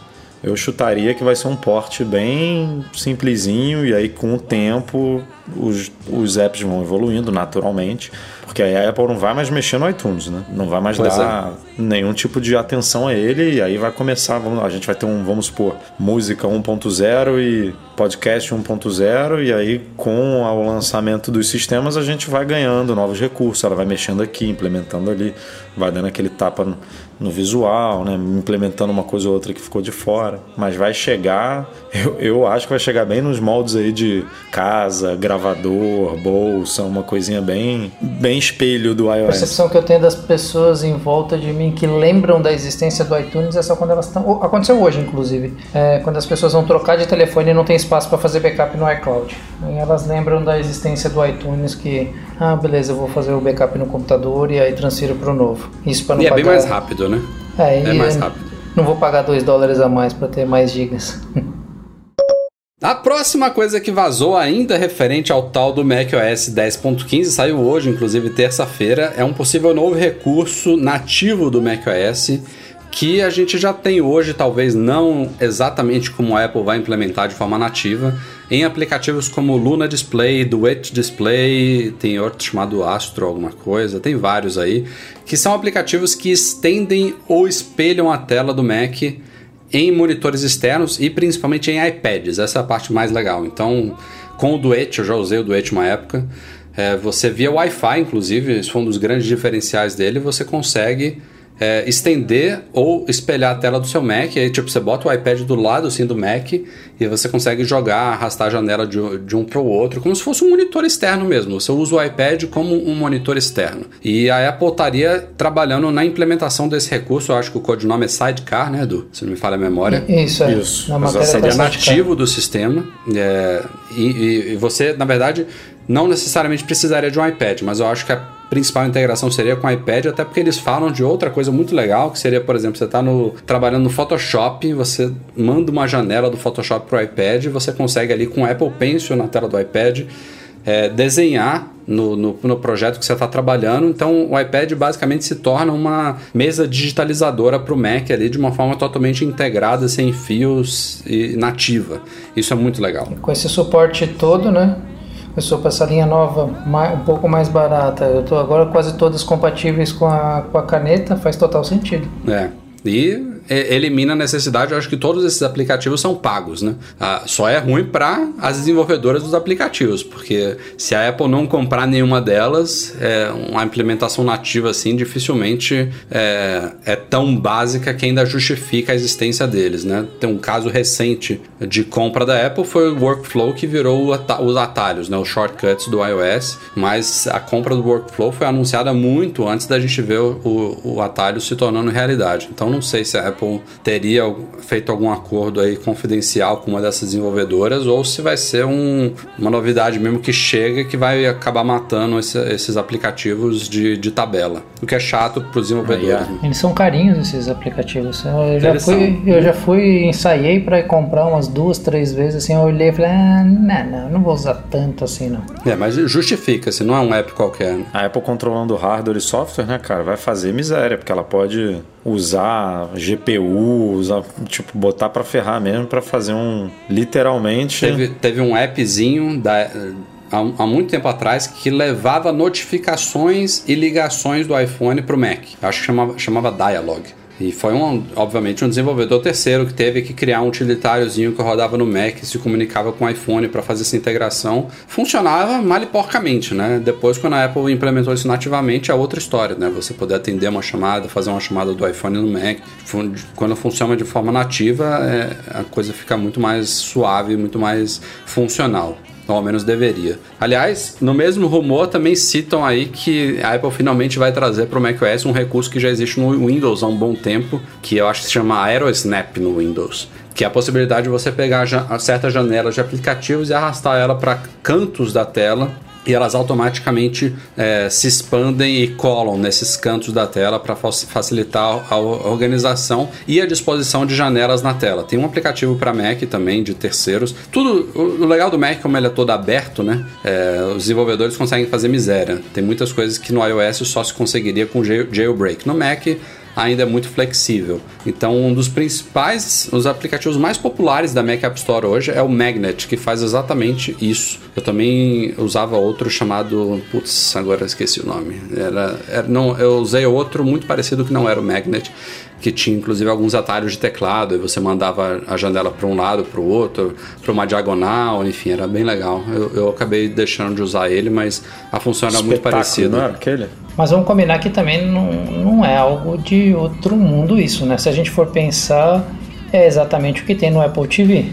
eu chutaria que vai ser um porte bem simplesinho e aí com o tempo os, os apps vão evoluindo naturalmente. Porque aí a Apple não vai mais mexer no iTunes, né? Não vai mais pois dar é. nenhum tipo de atenção a ele e aí vai começar, vamos, a gente vai ter um, vamos supor, música 1.0 e podcast 1.0 e aí com o lançamento dos sistemas a gente vai ganhando novos recursos, ela vai mexendo aqui, implementando ali, vai dando aquele tapa no, no visual, né? Implementando uma coisa ou outra que ficou de fora, mas vai chegar, eu, eu acho que vai chegar bem nos moldes aí de casa, gravador, bolsa, uma coisinha bem bem espelho do iOS. A percepção que eu tenho das pessoas em volta de mim que lembram da existência do iTunes é só quando elas estão. Aconteceu hoje, inclusive. É, quando as pessoas vão trocar de telefone e não tem espaço para fazer backup no iCloud. E elas lembram da existência do iTunes que, ah, beleza, eu vou fazer o backup no computador e aí transfiro para o novo. Isso para não e pagar... é bem mais rápido, né? É, é mais rápido. Não vou pagar 2 dólares a mais para ter mais gigas. [LAUGHS] A próxima coisa que vazou ainda referente ao tal do macOS 10.15, saiu hoje, inclusive terça-feira, é um possível novo recurso nativo do macOS que a gente já tem hoje, talvez não exatamente como a Apple vai implementar de forma nativa, em aplicativos como Luna Display, Duet Display, tem outro chamado Astro alguma coisa, tem vários aí, que são aplicativos que estendem ou espelham a tela do Mac em monitores externos e principalmente em iPads. Essa é a parte mais legal. Então, com o Duet, eu já usei o Duet uma época, é, você via Wi-Fi, inclusive, isso foi um dos grandes diferenciais dele, você consegue é, estender ou espelhar a tela do seu Mac. E aí, tipo, você bota o iPad do lado assim do Mac e você consegue jogar, arrastar a janela de, de um para o outro, como se fosse um monitor externo mesmo. Você usa o iPad como um monitor externo. E a Apple estaria trabalhando na implementação desse recurso. Eu acho que o codinome é Sidecar, né, Edu? Se não me falha a memória. Isso, é. Isso, Na matéria Seria tá nativo do sistema. é, e, e- e você, na verdade, não necessariamente precisaria de um iPad, mas eu acho que a principal integração seria com o iPad, até porque eles falam de outra coisa muito legal, que seria, por exemplo, você está trabalhando no Photoshop, você manda uma janela do Photoshop para o iPad, você consegue ali com o Apple Pencil na tela do iPad é, desenhar no, no, no projeto que você está trabalhando. Então, o iPad basicamente se torna uma mesa digitalizadora para o Mac ali de uma forma totalmente integrada, sem fios e nativa. Isso é muito legal. Com esse suporte todo, né? Sou para essa linha nova, mai- um pouco mais barata. Eu tô agora quase todas compatíveis com a, com a caneta, faz total sentido. É. E- elimina a necessidade, eu acho que todos esses aplicativos são pagos, né? Ah, só é ruim para as desenvolvedoras dos aplicativos, porque se a Apple não comprar nenhuma delas, é, uma implementação nativa assim dificilmente é, é tão básica que ainda justifica a existência deles, né? Tem um caso recente de compra da Apple foi o Workflow que virou os atalhos, né? Os shortcuts do iOS, mas a compra do Workflow foi anunciada muito antes da gente ver o, o, o atalho se tornando realidade. Então não sei se a Apple teria feito algum acordo aí confidencial com uma dessas desenvolvedoras ou se vai ser um- uma novidade mesmo que chega que vai acabar matando esse- esses aplicativos de, de tabela. O que é chato para os desenvolvedores. Né? Eles são carinhos esses aplicativos. Eu já Eles fui, são. eu já fui, ensaiei para comprar umas duas, três vezes assim, eu olhei e falei, ah, não, não, não vou usar tanto assim não. É, mas justifica-se, não é um app qualquer. né? A Apple controlando hardware e software, né, cara, vai fazer miséria, porque ela pode usar GPU, usar, tipo, botar pra ferrar mesmo pra fazer um literalmente Teve, teve um appzinho da, há, muito tempo atrás que levava notificações e ligações do iPhone para o Mac. Acho que chamava, chamava Dialog. E foi, um, obviamente, um desenvolvedor terceiro que teve que criar um utilitáriozinho que rodava no Mac e se comunicava com o iPhone para fazer essa integração. Funcionava mal e porcamente, né? Depois, quando a Apple implementou isso nativamente, é outra história, né? Você poder atender uma chamada, fazer uma chamada do iPhone no Mac. Quando funciona de forma nativa, é, a coisa fica muito mais suave, muito mais funcional. Ou ao menos deveria. Aliás, no mesmo rumor também citam aí que a Apple finalmente vai trazer para o macOS um recurso que já existe no Windows há um bom tempo, que eu acho que se chama AeroSnap no Windows. Que é a possibilidade de você pegar certas janelas de aplicativos e arrastar ela para cantos da tela e elas automaticamente eh, se expandem e colam nesses cantos da tela para facilitar a organização e a disposição de janelas na tela. Tem um aplicativo para Mac também de terceiros. Tudo o legal do Mac como ele é todo aberto, né? eh, os desenvolvedores conseguem fazer miséria. Tem muitas coisas que no iOS só se conseguiria com jail- jailbreak. No Mac ainda é muito flexível. Então, um dos principais, os aplicativos mais populares da Mac App Store hoje é o Magnet, que faz exatamente isso. Eu também usava outro chamado, putz, agora esqueci o nome. Era, era- não, eu usei outro muito parecido que não era o Magnet, que tinha inclusive alguns atalhos de teclado, e você mandava a janela para um lado, para o outro, para uma diagonal, enfim, era bem legal. Eu, eu acabei deixando de usar ele, mas a função era muito parecida. não era aquele? Mas vamos combinar que também não, não é algo de outro mundo isso, né? Se a gente for pensar, é exatamente o que tem no Apple TV.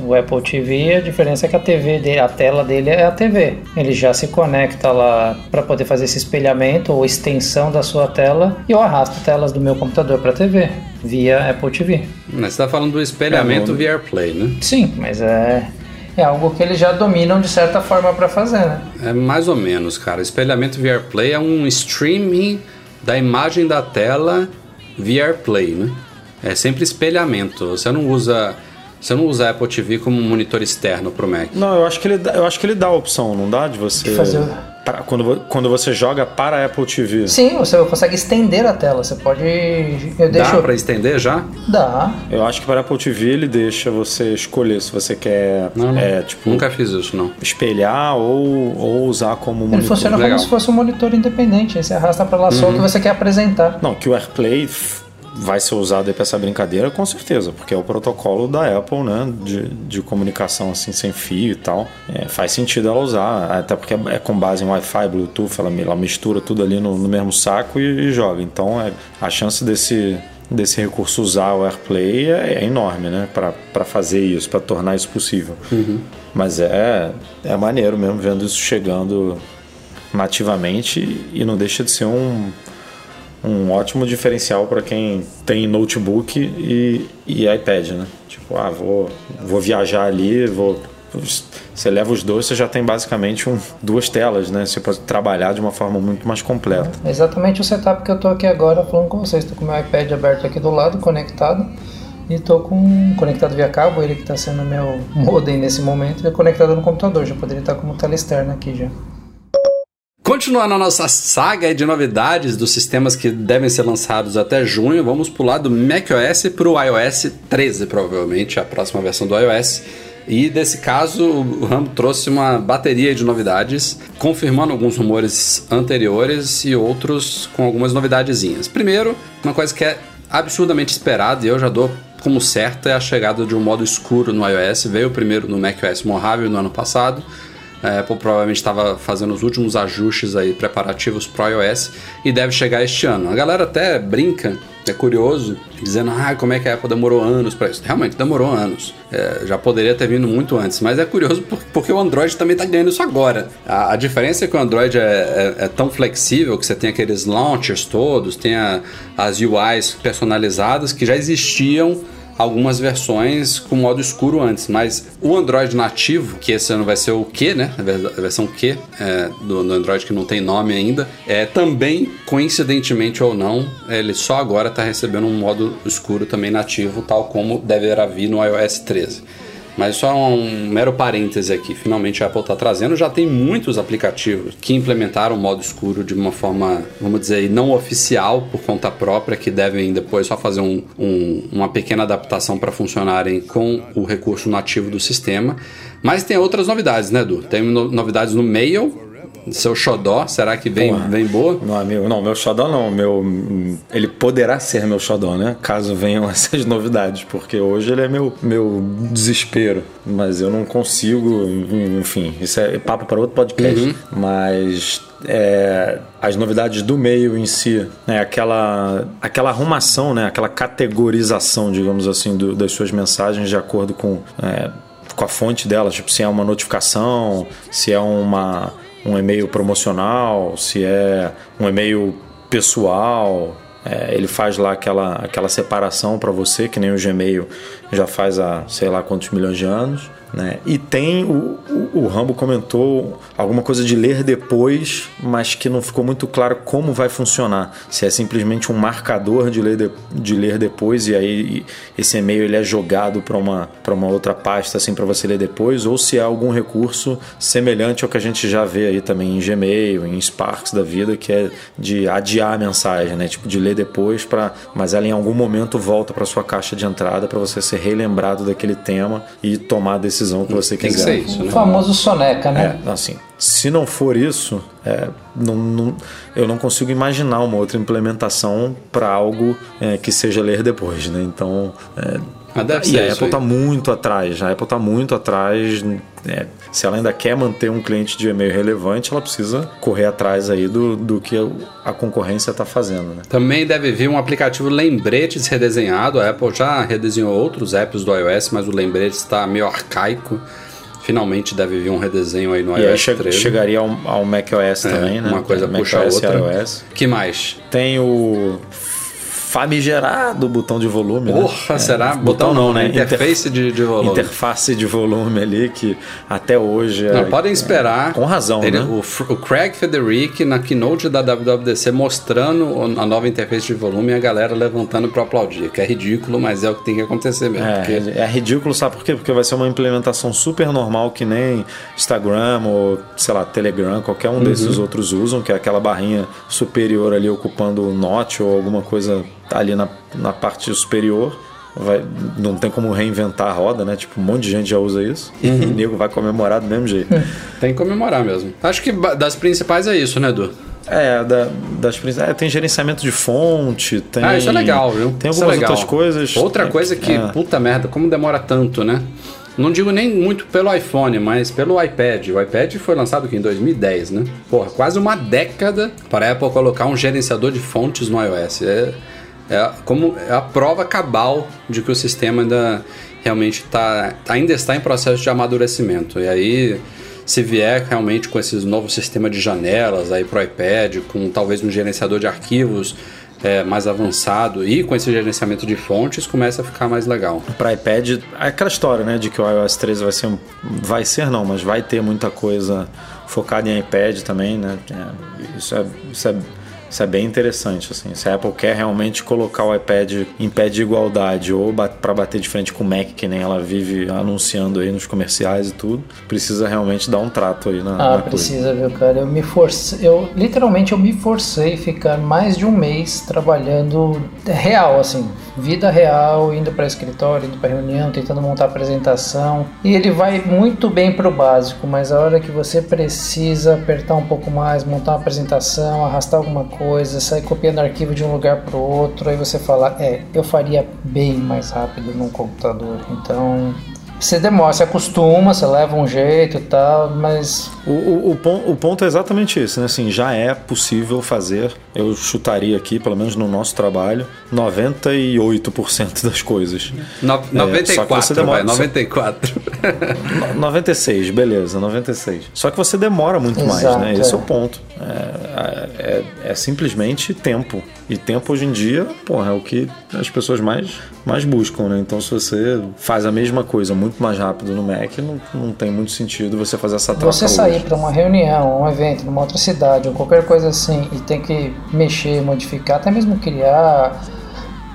O Apple TV, a diferença é que a TV dele, a tela dele é a TV. Ele já se conecta lá para poder fazer esse espelhamento ou extensão da sua tela e eu arrasto telas do meu computador para a TV via Apple TV. Mas Você está falando do espelhamento É, via AirPlay, né? Sim, mas é é algo que eles já dominam de certa forma para fazer, né? É mais ou menos, cara. Espelhamento via AirPlay é um streaming da imagem da tela via AirPlay, né? É sempre espelhamento. Você não usa, você não usa a Apple TV como um monitor externo pro Mac. Não, eu acho que ele dá, eu acho que ele dá a opção, não dá de você De fazer- para- quando, quando você joga para a Apple TV. Sim, você consegue estender a tela. Você pode eu Dá deixo pra estender já? dá. Eu acho que para a Apple TV ele deixa você escolher se você quer Não, não. é, tipo Nunca fiz isso, não. espelhar ou, ou usar como Ele monitor. funciona Legal. como se fosse um monitor independente. Aí você arrasta pra lá só o que você quer apresentar. Não, que o AirPlay vai ser usado para essa brincadeira, com certeza, porque é o protocolo da Apple, né, de, de comunicação assim sem fio e tal. É, faz sentido ela usar, até porque é com base em Wi-Fi, Bluetooth, ela, ela mistura tudo ali no, no mesmo saco e, e joga. Então, é, a chance desse desse recurso usar o AirPlay é, é enorme, né? Para fazer isso, para tornar isso possível. Uhum. Mas é, é maneiro mesmo vendo isso chegando nativamente e não deixa de ser um, um ótimo diferencial para quem tem notebook e, e iPad, né? Tipo, ah, vou, vou viajar ali, vou você leva os dois, você já tem basicamente um, duas telas, né? Você pode trabalhar de uma forma muito mais completa. É exatamente o setup que eu tô aqui agora falando com vocês. Estou com o meu iPad aberto aqui do lado, conectado. E estou com conectado via cabo, ele que está sendo meu [LAUGHS] modem nesse momento, e conectado no computador. Já poderia estar como tela externa aqui já. Continuando a nossa saga de novidades dos sistemas que devem ser lançados até junho, vamos pular do macOS para o iOS 13, provavelmente, a próxima versão do iOS. E desse caso, o Rambo trouxe uma bateria de novidades, confirmando alguns rumores anteriores e outros com algumas novidadezinhas. Primeiro, uma coisa que é absurdamente esperada e eu já dou como certa é a chegada de um modo escuro no iOS. Veio primeiro no macOS Mojave no ano passado. A Apple provavelmente estava fazendo os últimos ajustes aí preparativos para o iOS e deve chegar este ano. A galera até brinca é curioso, dizendo, ah, como é que a Apple demorou anos para isso. Realmente, demorou anos. É, já poderia ter vindo muito antes, mas é curioso porque o Android também está ganhando isso agora. A, a, diferença é que o Android é, é, é, tão flexível que você tem aqueles launchers todos, tem a, as UIs personalizadas que já existiam algumas versões com modo escuro antes, mas o Android nativo, que esse ano vai ser o Q, né? A versão Q é, do, do, Android que não tem nome ainda, é também, coincidentemente ou não, ele só agora está recebendo um modo escuro também nativo, tal como deverá vir no iOS 13. Mas só um mero parêntese aqui. Finalmente a Apple está trazendo. Já tem muitos aplicativos que implementaram o modo escuro de uma forma, vamos dizer, não oficial, por conta própria, que devem depois só fazer um, um, uma pequena adaptação para funcionarem com o recurso nativo do sistema. Mas tem outras novidades, né, Edu? Tem novidades no Mail, seu xodó, será que vem, vem boa? Não, amigo, não, meu xodó não. Meu, ele poderá ser meu xodó, né? Caso venham [LAUGHS] essas novidades, porque hoje ele é meu, meu desespero. Mas eu não consigo, enfim, isso é papo para outro podcast. Uhum. Mas é, as novidades do meio em si, né, aquela, aquela arrumação, né, aquela categorização, digamos assim, do, das suas mensagens de acordo com, é, com a fonte delas, tipo se é uma notificação, se é uma um e-mail promocional, se é um e-mail pessoal. É, ele faz lá aquela, aquela separação para você, que nem o Gmail já faz há sei lá quantos milhões de anos. Né? E tem o, o, o, Rambo comentou alguma coisa de ler depois, mas que não ficou muito claro como vai funcionar. Se é simplesmente um marcador de ler, de, de ler depois e aí esse e-mail ele é jogado para uma, uma outra pasta assim para você ler depois, ou se é algum recurso semelhante ao que a gente já vê aí também em Gmail, em Sparks da vida, que é de adiar a mensagem, né? tipo de ler depois, pra, mas ela em algum momento volta para sua caixa de entrada para você ser relembrado daquele tema e tomar decisão decisão que você Tem quiser. Que isso, né? O famoso soneca, né? É, assim, se não for isso, é, não, não, eu não consigo imaginar uma outra implementação para algo é, que seja ler depois, né? Então, é, e a Apple está muito atrás. A Apple está muito atrás. É, se ela ainda quer manter um cliente de e-mail relevante, ela precisa correr atrás aí do, do que a concorrência está fazendo. Né? Também deve vir um aplicativo Lembretes redesenhado. A Apple já redesenhou outros apps do iOS, mas o Lembretes está meio arcaico. Finalmente deve vir um redesenho aí no e iOS aí 13. chegaria ao, ao macOS é, também, né? Uma coisa puxa a outra. iOS. que mais? Tem o famigerado botão de volume. Né? Porra, né? será? É, botão, botão, não, né? Interface de, de volume. Interface de volume ali que até hoje. Não, é, podem esperar. É, com razão, ele, né? O, o, Craig Federici na keynote da WWDC mostrando a nova interface de volume e a galera levantando para aplaudir, que é ridículo, mas é o que tem que acontecer mesmo. É, porque... é ridículo, sabe por quê? Porque vai ser uma implementação super normal que nem Instagram ou, sei lá, Telegram, qualquer um uhum. desses outros usam, que é aquela barrinha superior ali ocupando o Note ou alguma coisa Tá ali na, na parte superior. Vai, não tem como reinventar a roda, né? Tipo, um monte de gente já usa isso. Uhum. E [LAUGHS] o nego vai comemorar do mesmo jeito. [LAUGHS] Tem que comemorar mesmo. Acho que das principais é isso, né, Edu? É, da, das principais. É, tem gerenciamento de fonte, tem. Ah, isso é legal, viu? Tem é algumas legal. outras coisas. Outra coisa que, É. puta merda, como demora tanto, né? Não digo nem muito pelo iPhone, mas pelo iPad. O iPad foi lançado aqui em 2010, né? Porra, quase uma década para a Apple colocar um gerenciador de fontes no iOS. É, é como é a prova cabal de que o sistema ainda realmente tá, ainda está em processo de amadurecimento. E aí, se vier realmente com esse novo sistema de janelas aí pro iPad, com talvez um gerenciador de arquivos é, mais avançado e com esse gerenciamento de fontes, começa a ficar mais legal. Para iPad, é aquela história, né, de que o iOS 13 vai ser, vai ser não, mas vai ter muita coisa focada em iPad também, né? É, isso é, isso é isso é bem interessante, assim. Se a Apple quer realmente colocar o iPad em pé de igualdade ou para bater de frente com o Mac, que nem ela vive anunciando aí nos comerciais e tudo, precisa realmente dar um trato aí na, Ah, na coisa. precisa, viu, cara? Eu me forcei, eu literalmente eu me forcei a ficar mais de um mês trabalhando real, assim, vida real, indo para escritório, indo para reunião, tentando montar apresentação. E ele vai muito bem pro básico, mas a hora que você precisa apertar um pouco mais, montar uma apresentação, arrastar alguma coisa, sair copiando arquivo de um lugar pro outro, aí você fala, é, eu faria bem mais rápido num computador. Então, você demora, você acostuma, você leva um jeito e tal, mas O, o, o, pon- o ponto é exatamente esse, né? Assim, já é possível fazer, eu chutaria aqui, pelo menos no nosso trabalho, 98% das coisas. No, É, só que 94, você demora- vai, 94. No- 96, beleza, 96. Só que você demora muito mais, Exato, né? Esse é, é. o ponto. É, é- é simplesmente tempo. E tempo hoje em dia, porra, é o que as pessoas mais, mais buscam, né? Então se você faz a mesma coisa muito mais rápido no Mac, não, não tem muito sentido você fazer essa troca você sair para uma reunião, um evento numa outra cidade ou qualquer coisa assim e tem que mexer, modificar, até mesmo criar,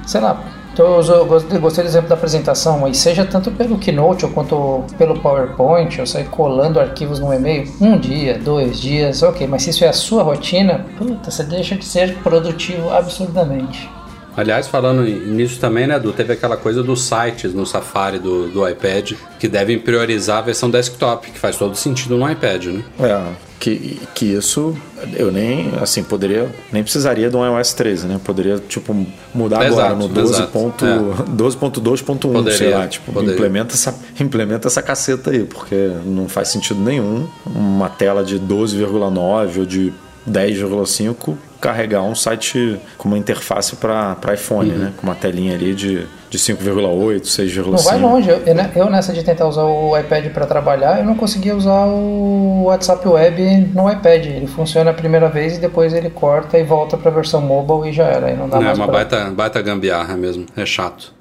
sei lá. Então, eu gostei, do exemplo da apresentação, e seja tanto pelo Keynote ou quanto pelo PowerPoint, eu sair colando arquivos no e-mail, um dia, dois dias, ok, mas se isso é a sua rotina, puta, você deixa de ser produtivo absurdamente. Aliás, falando nisso também, né, Edu, teve aquela coisa dos sites no Safari do, do iPad que devem priorizar a versão desktop, que faz todo sentido no iPad, né? É, que, que isso eu nem, assim, poderia, nem precisaria de um iOS 13, né? Poderia, tipo, mudar agora Exato, no 12 exato, ponto- é. 12.2.1, sei lá, tipo, poderia. implementa essa, [LAUGHS] implementa essa caceta aí, porque não faz sentido nenhum uma tela de 12,9 ou de 10,5 carregar um site com uma interface para iPhone, Uhum. né? Com uma telinha ali de, de 5,8, 6,5. Não vai longe. Eu, eu nessa de tentar usar o iPad para trabalhar, eu não conseguia usar o WhatsApp Web no iPad. Ele funciona a primeira vez e depois ele corta e volta para a versão mobile e já era. Aí não dá É mais uma pra- baita, baita gambiarra mesmo, é chato.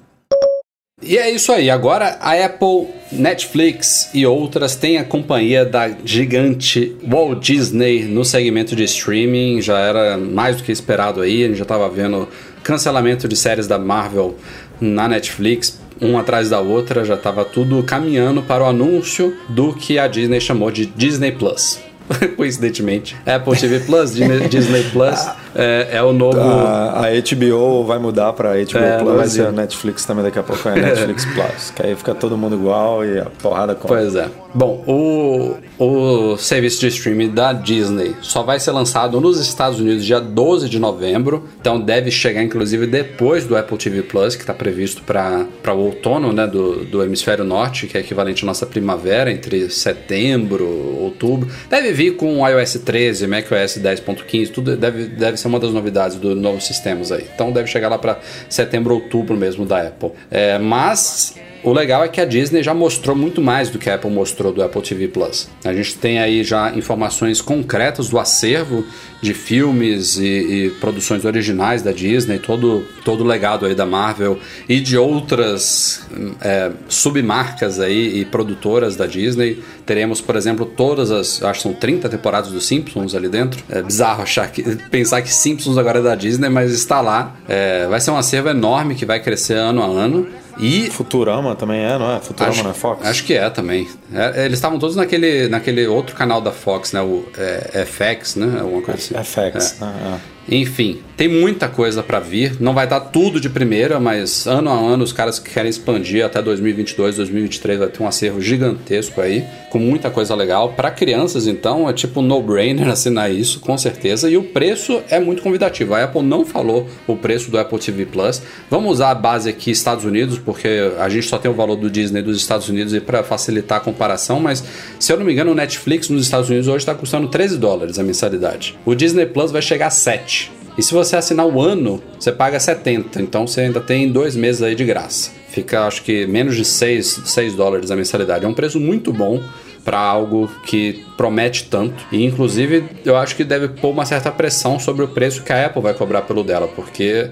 E é isso aí, agora a Apple, Netflix e outras têm a companhia da gigante Walt Disney no segmento de streaming, já era mais do que esperado aí, a gente já estava vendo cancelamento de séries da Marvel na Netflix, uma atrás da outra, já estava tudo caminhando para o anúncio do que a Disney chamou de Disney Plus. [LAUGHS] Coincidentemente, Apple TV Plus, Disney Disney Plus [LAUGHS] é, é o novo. A, a HBO vai mudar pra HBO É, Plus e a Netflix também daqui a pouco é [LAUGHS] Netflix Plus. Que aí fica todo mundo igual e a porrada com. Pois é. Bom, o, o serviço de streaming da Disney só vai ser lançado nos Estados Unidos dia 12 de novembro, então deve chegar inclusive depois do Apple TV Plus, que está previsto para o outono né, do, do hemisfério norte, que é equivalente à nossa primavera, entre setembro, outubro. Deve vir com iOS 13, macOS 10.15, tudo deve, deve ser uma das novidades dos novos sistemas aí. Então deve chegar lá para setembro, outubro mesmo da Apple. É, mas o legal é que a Disney já mostrou muito mais do que a Apple mostrou do Apple TV Plus. A gente tem aí já informações concretas do acervo de filmes e, e produções originais da Disney, todo, todo o legado aí da Marvel e de outras é, submarcas aí e produtoras da Disney. Teremos, por exemplo, todas as, acho que são 30 temporadas dos Simpsons ali dentro. É bizarro achar que, [LAUGHS] pensar que Simpsons agora é da Disney, mas está lá. É, vai ser um acervo enorme que vai crescer ano a ano. E Futurama também é, não é? Futurama acho, não é Fox? acho que é também. É, eles estavam todos naquele, naquele outro canal da Fox, né? O é, FX, né? Alguma coisa assim. FX. É. né? Enfim, tem muita coisa para vir. Não vai dar tudo de primeira, mas ano a ano os caras que querem expandir até 2022, 2023 vai ter um acervo gigantesco aí, com muita coisa legal. Para crianças, então, é tipo no-brainer [LAUGHS] assinar isso, com certeza. E o preço é muito convidativo. A Apple não falou o preço do Apple TV Plus. Vamos usar a base aqui Estados Unidos, porque a gente só tem o valor do Disney dos Estados Unidos e para facilitar a comparação, mas se eu não me engano, o Netflix nos Estados Unidos hoje está custando 13 dólares a mensalidade. O Disney Plus vai chegar a 7. E se você assinar o ano, você paga 70. Então você ainda tem dois meses aí de graça. Fica, acho que, menos de 6, 6 dólares a mensalidade. É um preço muito bom para algo que promete tanto. E inclusive eu acho que deve pôr uma certa pressão sobre o preço que a Apple vai cobrar pelo dela, porque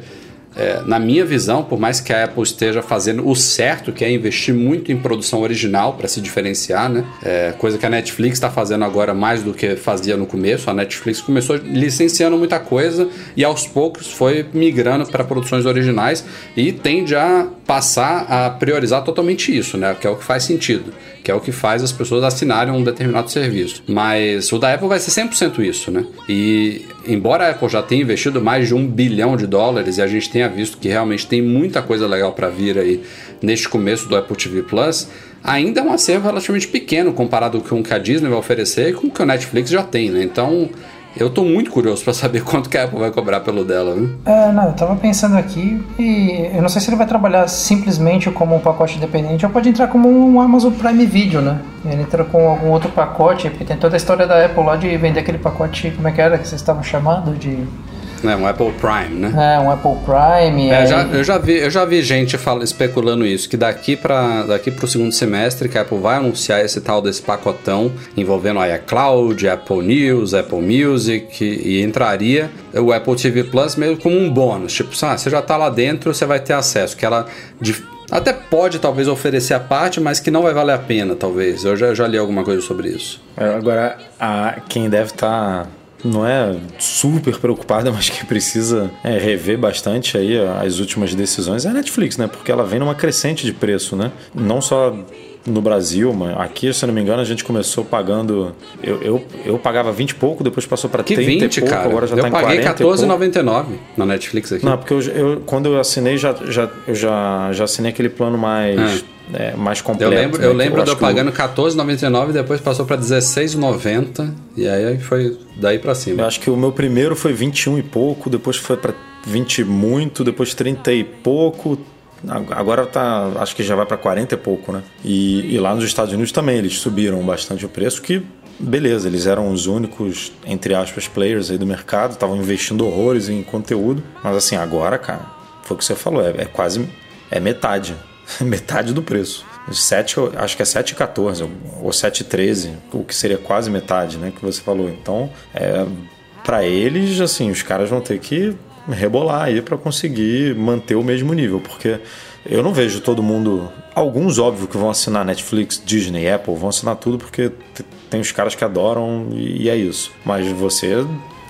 é, na minha visão, por mais que a Apple esteja fazendo o certo, que é investir muito em produção original para se diferenciar, né? É, coisa que a Netflix está fazendo agora mais do que fazia no começo. A Netflix começou licenciando muita coisa e aos poucos foi migrando para produções originais e tende a passar a priorizar totalmente isso, né? Que é o que faz sentido, que é o que faz as pessoas assinarem um determinado serviço. Mas o da Apple vai ser 100% isso, né? E embora a Apple já tenha investido mais de um bilhão de dólares e a gente tenha visto que realmente tem muita coisa legal para vir aí neste começo do Apple TV Plus, ainda é um acervo relativamente pequeno comparado com o que a Disney vai oferecer e com o que o Netflix já tem, né? Então eu tô muito curioso para saber [LAUGHS] quanto que a Apple vai cobrar pelo dela, viu? É, não, eu tava pensando aqui e eu não sei se ele vai trabalhar simplesmente como um pacote independente ou pode entrar como um Amazon Prime Video, né? Ele entra com algum outro pacote, porque tem toda a história da Apple lá de vender aquele pacote, como é que era que vocês estavam chamando? De é, um Apple Prime, né? É, um Apple Prime. É, já, eu, já vi, eu já vi gente fala, especulando isso, que daqui para daqui o segundo semestre que a Apple vai anunciar esse tal desse pacotão envolvendo a iCloud, Apple News, Apple Music e, e entraria o Apple TV Plus mesmo como um bônus. Tipo, ah, você já tá lá dentro, você vai ter acesso. Que ela de, até pode talvez oferecer a parte, mas que não vai valer a pena, talvez. Eu já, já li alguma coisa sobre isso. É, agora, a, quem deve estar. Tá não é super preocupada, [LAUGHS] mas que precisa é, rever bastante aí as últimas decisões é a Netflix, né? Porque ela vem numa crescente de preço, né? Não só no Brasil, mas aqui, se eu não me engano, a gente começou pagando. Eu, eu, eu pagava 20 e pouco, depois passou para 30 20, e pouco, cara. agora já eu tá em 40 Eu paguei 14,99 na Netflix aqui. Não, porque eu, eu, quando eu assinei, já, já, eu já, já assinei aquele plano mais. Ah é, mais completo. Eu lembro, né, eu lembro de eu pagando R$14,99 depois passou para R$16,90 e aí foi daí para cima. Eu acho que o meu primeiro foi 21 e pouco, depois foi para 20 muito, depois 30 e pouco, Agora tá, acho que já vai para 40 e pouco, né? E, e, lá nos Estados Unidos também eles subiram bastante o preço, que beleza, eles eram os únicos, entre aspas, players aí do mercado, estavam investindo horrores em conteúdo, mas assim, agora, cara, foi o que você falou, é, é quase é metade. [LAUGHS] metade do preço. 7, acho que é 7,14 ou 7,13, o que seria quase metade, né, que você falou. Então, é, para eles, assim, os caras vão ter que rebolar aí para conseguir manter o mesmo nível, porque eu não vejo todo mundo, alguns óbvio que vão assinar Netflix, Disney, Apple, vão assinar tudo porque tem os caras que adoram e é isso. Mas você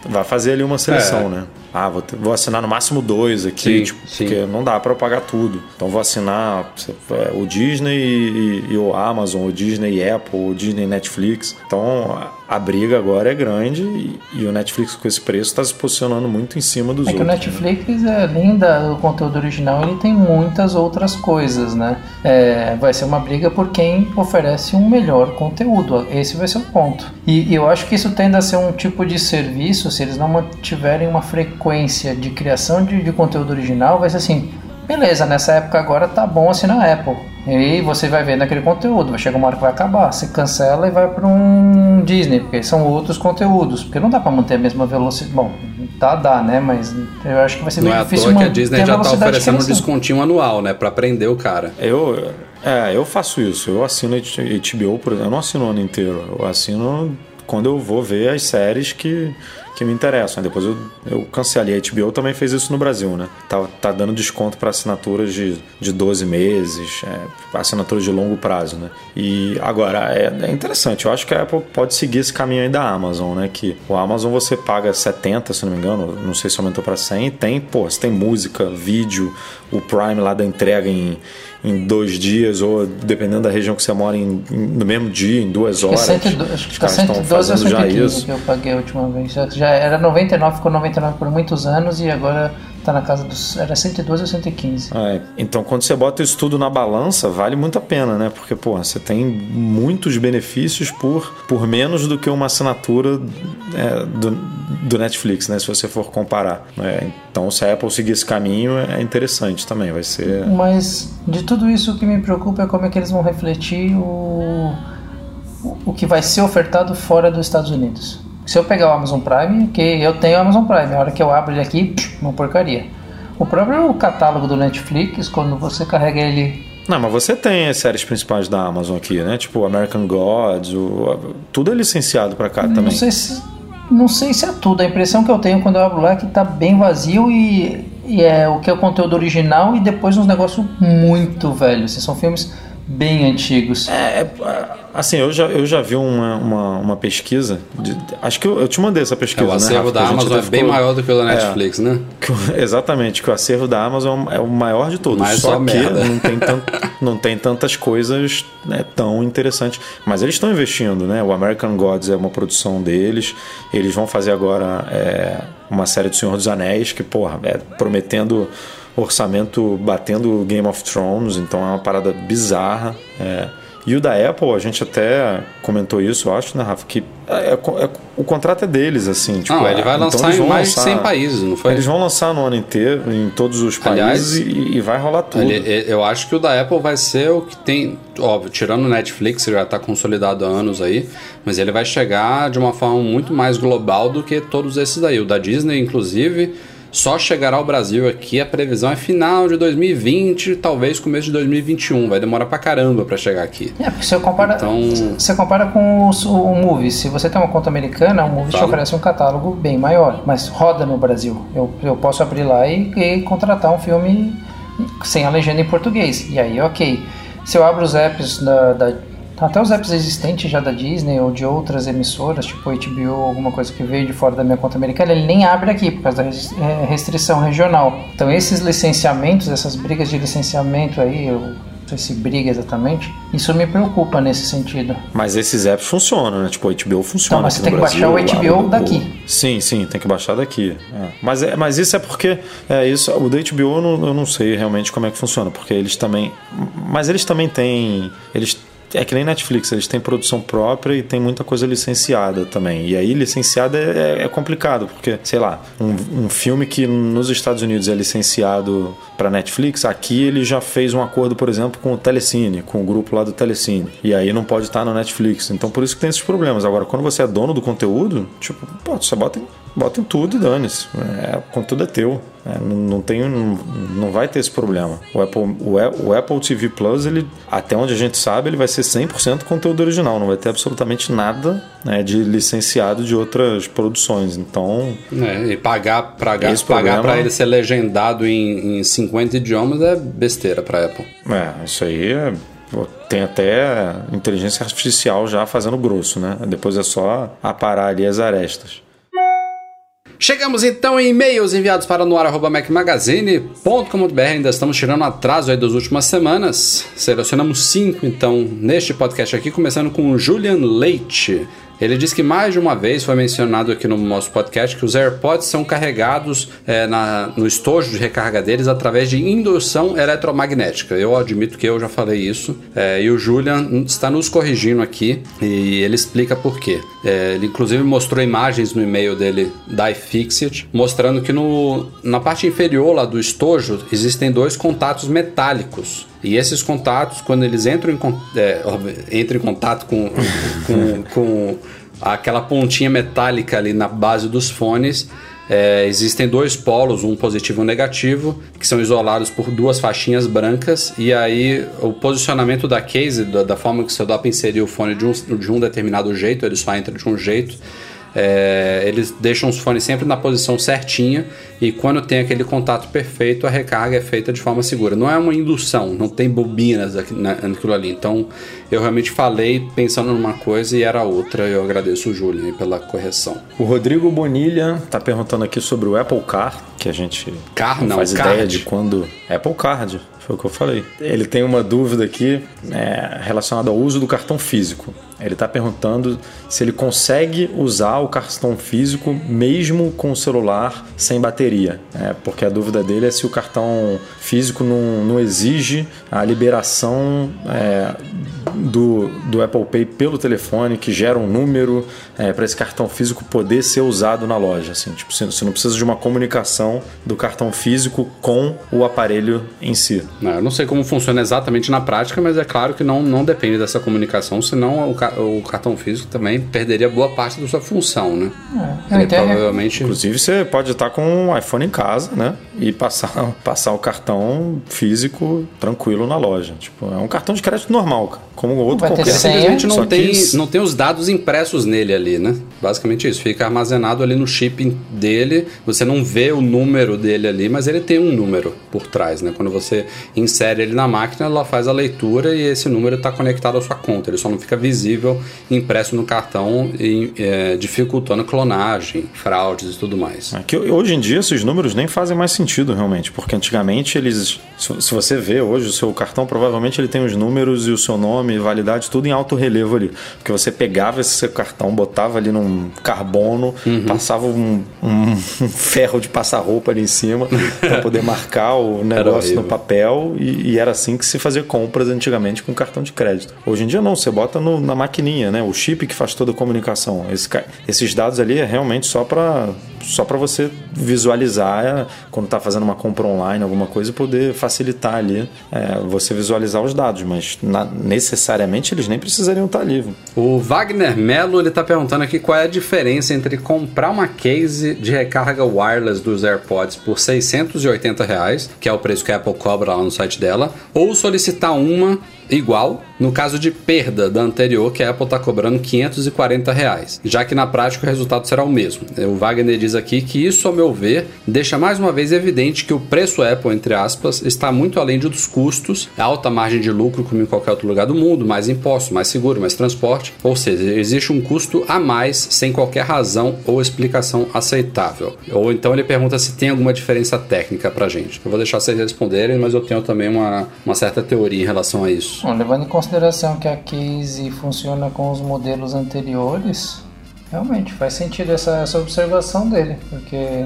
vai fazer ali uma seleção, é. né? Ah, vou, ter, vou, assinar no máximo dois aqui, sim, tipo, sim. porque não dá para eu pagar tudo. Então vou assinar é, o Disney e, e, o Amazon, o Disney e Apple, o Disney e Netflix. Então a briga agora é grande e, e o Netflix com esse preço está se posicionando muito em cima dos é outros. É que o Netflix, né? além do conteúdo original, ele tem muitas outras coisas, né? É, vai ser uma briga por quem oferece um melhor conteúdo. Esse vai ser o ponto. E, e eu acho que isso tende a ser um tipo de serviço, se eles não mantiverem uma frequência de criação de, de conteúdo original, vai ser assim beleza, nessa época agora tá bom assinar a Apple. E você vai ver naquele conteúdo, vai chegar uma hora que vai acabar. Você cancela e vai para um Disney, porque são outros conteúdos. Porque não dá para manter a mesma velocidade. Bom, tá, dá, né? Mas eu acho que vai ser não bem é difícil. Não é à toa que a Disney já tá oferecendo um descontinho anual, né? Para prender o cara. Eu, é, eu faço isso. Eu assino HBO, por exemplo. Eu não assino o ano inteiro. Eu assino quando eu vou ver as séries que que me interessam. Depois eu, eu cancelei. A HBO também fez isso no Brasil, né? Tá, tá dando desconto para assinaturas de, de 12 meses, é, assinaturas de longo prazo, né? E agora, é, é, interessante. Eu acho que a Apple pode seguir esse caminho aí da Amazon, né? Que o Amazon você paga 70, se não me engano, não sei se aumentou para 100. Tem, pô, você tem música, vídeo, o Prime lá da entrega em, em dois dias, ou dependendo da região que você mora, em, no mesmo dia, em duas horas. é 112, acho que estão 112 ou fazendo já 115 isso. que eu paguei a última vez. Já- Já era 99, ficou 99 por muitos anos e agora tá na casa dos. Era 112 ou 115. É, então, quando você bota isso tudo na balança, vale muito a pena, né? Porque, pô, você tem muitos benefícios por, por menos do que uma assinatura é, do, do Netflix, né? Se você for comparar. né? Então, se a Apple seguir esse caminho, é interessante também. Vai ser. Mas de tudo isso, o que me preocupa é como é que eles vão refletir o, o que vai ser ofertado fora dos Estados Unidos. Se eu pegar o Amazon Prime, que eu tenho o Amazon Prime, a hora que eu abro ele aqui, uma porcaria. O próprio catálogo do Netflix, quando você carrega ele Não, mas você tem as séries principais da Amazon aqui, né? Tipo American Gods, o, tudo é licenciado pra cá Não também. sei se não sei se é tudo. A impressão que eu tenho quando eu abro lá é que tá bem vazio e, e é o que é o conteúdo original e depois uns negócios muito velhos. Assim, são filmes bem antigos. É, é, assim, eu já, eu já vi uma, uma, uma pesquisa. de- acho que eu, eu te mandei essa pesquisa. É, o né, acervo Rafa? da Amazon é até bem ficou- maior do que o da É. Netflix, né? Que exatamente, que o acervo da Amazon é o maior de todos. Mas só só que merda. não tem, tant, não tem tantas coisas né, tão interessantes. Mas eles estão investindo, né? O American Gods é uma produção deles. Eles vão fazer agora é, uma série do Senhor dos Anéis, que, porra, é prometendo orçamento batendo Game of Thrones, então é uma parada bizarra. é. E o da Apple, a gente até comentou isso, eu acho, né, Rafa? Que é- é- é- o contrato é deles, assim. Tipo, Não, ele vai então lançar eles em vão mais de lançar- 100 países, não foi? Eles vão lançar no ano inteiro, em todos os Aliás, países, e, e vai rolar tudo. Ele- eu acho que o da Apple vai ser o que tem, óbvio, tirando o Netflix, já está consolidado há anos aí, mas ele vai chegar de uma forma muito mais global do que todos esses daí. O da Disney, inclusive, só chegará ao Brasil aqui, a previsão é final de 2020, talvez começo de 2021. Vai demorar pra caramba pra chegar aqui. É, porque você compara, Então- você compara com o, o Movies. Se você tem uma conta americana, o Movies te oferece um catálogo bem maior, mas roda no Brasil. Eu, eu posso abrir lá e, e contratar um filme sem a legenda em português. E aí, ok. Se eu abro os apps da, da- até os apps existentes já da Disney ou de outras emissoras, tipo HBO, alguma coisa que veio de fora da minha conta americana, ele nem abre aqui por causa da é, restrição regional. Então esses licenciamentos, essas brigas de licenciamento aí, eu não sei se briga exatamente, isso me preocupa nesse sentido. Mas esses apps funcionam, né? Tipo, o HBO funciona. Não, mas você tem que Brasil, baixar o HBO daqui. Sim, sim, tem que baixar daqui. É. Mas, é, mas isso é porque. É, isso, o da HBO eu não, eu não sei realmente como é que funciona, porque eles também. Mas eles também têm. Eles. É que nem Netflix, eles têm produção própria e tem muita coisa licenciada também. E aí, licenciada é, é complicado, porque, sei lá, um, um filme que nos Estados Unidos é licenciado para Netflix, aqui ele já fez um acordo, por exemplo, com o Telecine, com o grupo lá do Telecine. E aí não pode estar no Netflix. Então por isso que tem esses problemas. Agora, quando você é dono do conteúdo, tipo, pô, você bota em, bota em tudo e dane-se. É, o conteúdo é teu. É, não, não tem, não, não vai ter esse problema. O Apple, o, Apple TV Plus, ele, até onde a gente sabe, ele vai ser 100% conteúdo original. Não vai ter absolutamente nada né, de licenciado de outras produções. Então, É, e pagar problema- pra ele ser legendado em, em 50 idiomas é besteira pra Apple. É, isso aí é. Tem até inteligência artificial já fazendo grosso, né? Depois é só aparar ali as arestas. Chegamos então em e-mails enviados para noar.macmagazine.com.br. Ainda estamos tirando atraso aí das últimas semanas. Selecionamos cinco então neste podcast aqui, começando com o Julian Leite. Ele diz que mais de uma vez foi mencionado aqui no nosso podcast que os AirPods são carregados é, na- no estojo de recarga deles através de indução eletromagnética. Eu admito que eu já falei isso é, e o Julian está nos corrigindo aqui e ele explica por quê. É, ele inclusive mostrou imagens no e-mail dele da iFixit mostrando que no, na parte inferior lá do estojo existem dois contatos metálicos. E esses contatos, quando eles entram em, é, entram em contato com, [LAUGHS] com, com aquela pontinha metálica ali na base dos fones, é, existem dois polos, um positivo e um negativo, que são isolados por duas faixinhas brancas, e aí o posicionamento da case, da, da forma que você dá para inserir o fone de um, de um determinado jeito, ele só entra de um jeito, é, eles deixam os fones sempre na posição certinha e quando tem aquele contato perfeito, a recarga é feita de forma segura. Não é uma indução, não tem bobinas aqui, naquilo ali. Então, eu realmente falei pensando numa coisa e era outra. Eu agradeço o Júlio pela correção. O Rodrigo Bonilha está perguntando aqui sobre o Apple Car, que a gente Car, não, não faz card. ideia de quando. Apple Card, foi o que eu falei. Ele tem uma dúvida aqui é, relacionada ao uso do cartão físico. Ele está perguntando se ele consegue usar o cartão físico mesmo com o celular sem bateria. É, porque a dúvida dele é se o cartão físico não, não exige a liberação é, do, do Apple Pay pelo telefone, que gera um número é, para esse cartão físico poder ser usado na loja. Assim, tipo, você não precisa de uma comunicação do cartão físico com o aparelho em si. Não, eu não sei como funciona exatamente na prática, mas é claro que não, não depende dessa comunicação, senão o, o cartão físico também perderia boa parte da sua função, né? É, Ele então, provavelmente. Inclusive, você pode estar com um iPhone em casa, né? E passar, [LAUGHS] passar o cartão físico tranquilo na loja. Tipo, é um cartão de crédito normal, cara, como outro qualquer. Simplesmente não tem, isso- não tem os dados impressos nele ali, né? Basicamente isso. Fica armazenado ali no chip dele. Você não vê o número dele ali, mas ele tem um número por trás, né? Quando você insere ele na máquina, ela faz a leitura e esse número está conectado à sua conta. Ele só não fica visível impresso no cartão e é, dificultando clonagem, fraudes e tudo mais. É que hoje em dia esses números nem fazem mais sentido realmente, porque antigamente eles, se se você vê hoje o seu cartão, provavelmente ele tem os números e o seu nome, validade, tudo em alto relevo ali, porque você pegava esse seu cartão, botava ali num carbono, passava um, um [LAUGHS] ferro de passar roupa ali em cima para [LAUGHS] poder marcar o negócio no papel e, e era assim que se fazia compras antigamente com cartão de crédito. Hoje em dia não, você bota no- na maquininha, né? O chip que faz toda a comunicação. Esse esses dados ali é realmente só para só para você visualizar é, quando está fazendo uma compra online, alguma coisa, poder facilitar ali é, você visualizar os dados, mas na- necessariamente eles nem precisariam estar ali. O Wagner Melo ele tá perguntando aqui qual é a diferença entre comprar uma case de recarga wireless dos AirPods por 680 reais, que é o preço que a Apple cobra lá no site dela, ou solicitar uma igual no caso de perda da anterior, que a Apple está cobrando 540 reais, já que na prática o resultado será o mesmo. O Wagner diz aqui que isso, ao meu ver, deixa mais uma vez evidente que o preço Apple, entre aspas, está muito além dos custos, alta margem de lucro como em qualquer outro lugar do mundo, mais impostos, mais seguro, mais transporte, ou seja, existe um custo a mais sem qualquer razão ou explicação aceitável. Ou então ele pergunta se tem alguma diferença técnica pra gente. Eu vou deixar vocês responderem, mas eu tenho também uma, uma certa teoria em relação a isso. Bom, levando em que a case funciona com os modelos anteriores, realmente faz sentido essa, essa observação dele, porque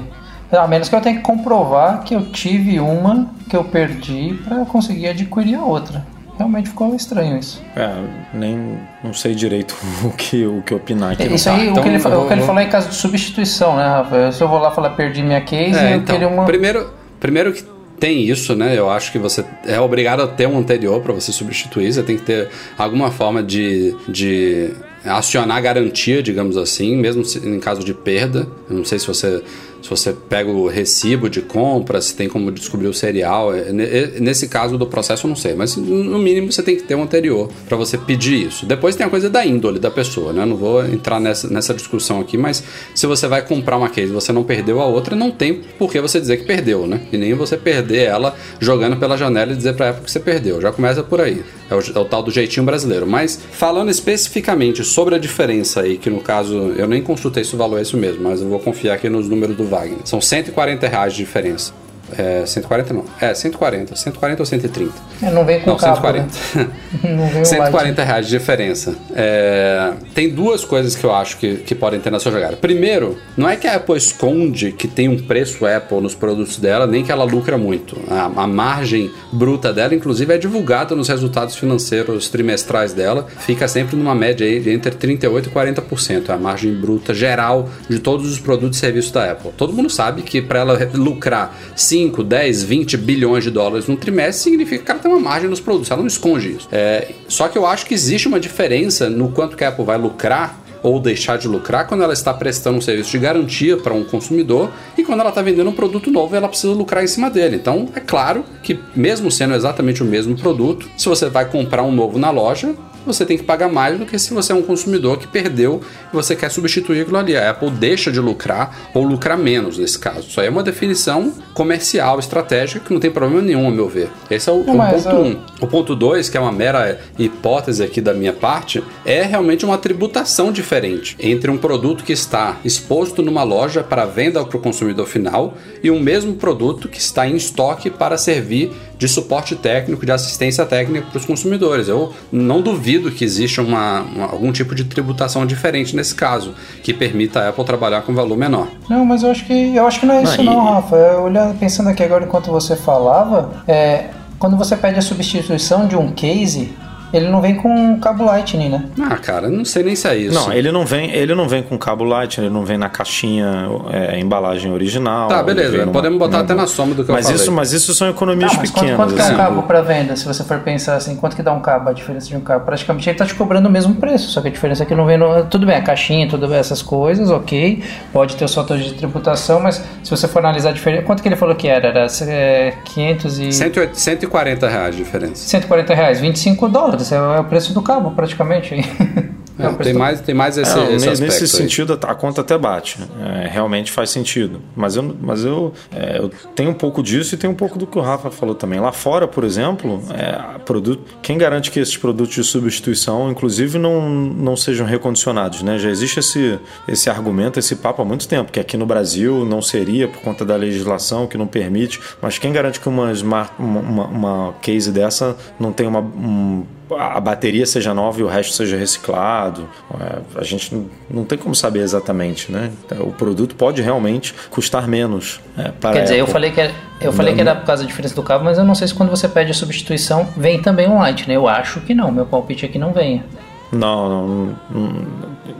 a menos que eu tenha que comprovar que eu tive uma que eu perdi para conseguir adquirir a outra. Realmente ficou estranho isso. É, nem não sei direito [LAUGHS] o que, o que opinar aqui. Isso tá, aí, então o que ele, eu o que ele vou- falou é em caso de substituição, né, Rafael? Se eu vou lá falar perdi minha case, É, eu então, queria uma. primeiro, primeiro que tem isso, né? Eu acho que você é obrigado a ter um anterior para você substituir. Você tem que ter alguma forma de, de acionar garantia, digamos assim, mesmo em caso de perda. Eu não sei se você se você pega o recibo de compra, se tem como descobrir o serial. É, é, Nesse caso do processo eu não sei, mas no mínimo você tem que ter um anterior para você pedir isso. Depois tem a coisa da índole da pessoa, né? Não vou entrar nessa, nessa discussão aqui, mas se você vai comprar uma case e você não perdeu a outra, não tem por que você dizer que perdeu, né? E nem você perder ela jogando pela janela e dizer pra Apple que você perdeu. Já começa por aí. É o, é o tal do jeitinho brasileiro. Mas falando especificamente sobre a diferença aí, que no caso eu nem consultei se o valor é isso mesmo, mas eu vou confiar aqui nos números do Wagner. São 140 reais de diferença. É, 140 não. É, 140. 140 ou 130? É, não vem com Não, cabo, 140. né? [LAUGHS] Não vem o [LAUGHS] 140 reais de diferença. É, tem duas coisas que eu acho que, que podem ter na sua jogada. Primeiro, não é que a Apple esconde que tem um preço Apple nos produtos dela, nem que ela lucra muito. A, a margem bruta dela, inclusive, é divulgada nos resultados financeiros trimestrais dela. Fica sempre numa média aí de entre 38% e 40%. É a margem bruta geral de todos os produtos e serviços da Apple. Todo mundo sabe que para ela lucrar 5, 10, 20 bilhões de dólares no trimestre, significa que ela tem uma margem nos produtos. Ela não esconde isso. É, só que eu acho que existe uma diferença no quanto que a Apple vai lucrar ou deixar de lucrar quando ela está prestando um serviço de garantia para um consumidor e quando ela está vendendo um produto novo ela precisa lucrar em cima dele. Então é claro que, mesmo sendo exatamente o mesmo produto, se você vai comprar um novo na loja, você tem que pagar mais do que se você é um consumidor que perdeu e você quer substituir aquilo ali. A Apple deixa de lucrar ou lucrar menos nesse caso. Isso aí é uma definição comercial, estratégica, que não tem problema nenhum, a meu ver. Esse é o, Não, o ponto eu- um. O ponto dois, que é uma mera hipótese aqui da minha parte, é realmente uma tributação diferente entre um produto que está exposto numa loja para venda para o consumidor final e um mesmo produto que está em estoque para servir de suporte técnico, de assistência técnica para os consumidores. Eu não duvido que exista uma, uma- algum tipo de tributação diferente nesse caso, que permita a Apple trabalhar com valor menor. Não, mas eu acho que eu acho que não é isso Não, não, Rafa. Eu olhando, pensando aqui agora enquanto você falava, é, quando você pede a substituição de um case, ele não vem com cabo Lightning, né? Ah, cara, não sei nem se é isso. Não, ele não vem, ele não vem com cabo light, ele não vem na caixinha, é, embalagem original. Tá, ele beleza. numa- Podemos botar numa- até na soma do que Mas eu falei. isso, mas isso são economias Tá, mas quanto, pequenas. quanto que é assim. um cabo para venda? Se você for pensar assim, quanto que dá um cabo, a diferença de um cabo? Praticamente ele tá te cobrando o mesmo preço, só que a diferença é que não vem no... Tudo bem, a caixinha, tudo bem, essas coisas, ok. Pode ter os fatores de tributação, mas se você for analisar a diferença... Quanto que ele falou que era? Era é, 500 e... 108 140 reais de diferença. 140 reais, 25 dólares, é o é o preço do cabo praticamente. [LAUGHS] É, É tem, do- mais, tem mais esse, É, esse nesse aí. sentido, a conta até bate. É, realmente faz sentido. Mas eu, mas eu, é, eu tenho um pouco disso e tenho um pouco do que o Rafa falou também. Lá fora, por exemplo, é, produto, quem garante que esses produtos de substituição, inclusive, não, não sejam recondicionados? Né? Já existe esse, esse argumento, esse papo há muito tempo, que aqui no Brasil não seria por conta da legislação que não permite. Mas quem garante que uma, smart, uma, uma, uma case dessa não tem uma. um- a bateria seja nova e o resto seja reciclado. É, a gente não, tem como saber exatamente, né? O produto pode realmente custar menos. é, Quer dizer, eu falei que era, eu falei que era por causa da diferença do cabo, mas eu não sei se quando você pede a substituição vem também um light, né? Eu acho que não, meu palpite é que não venha. Não, não,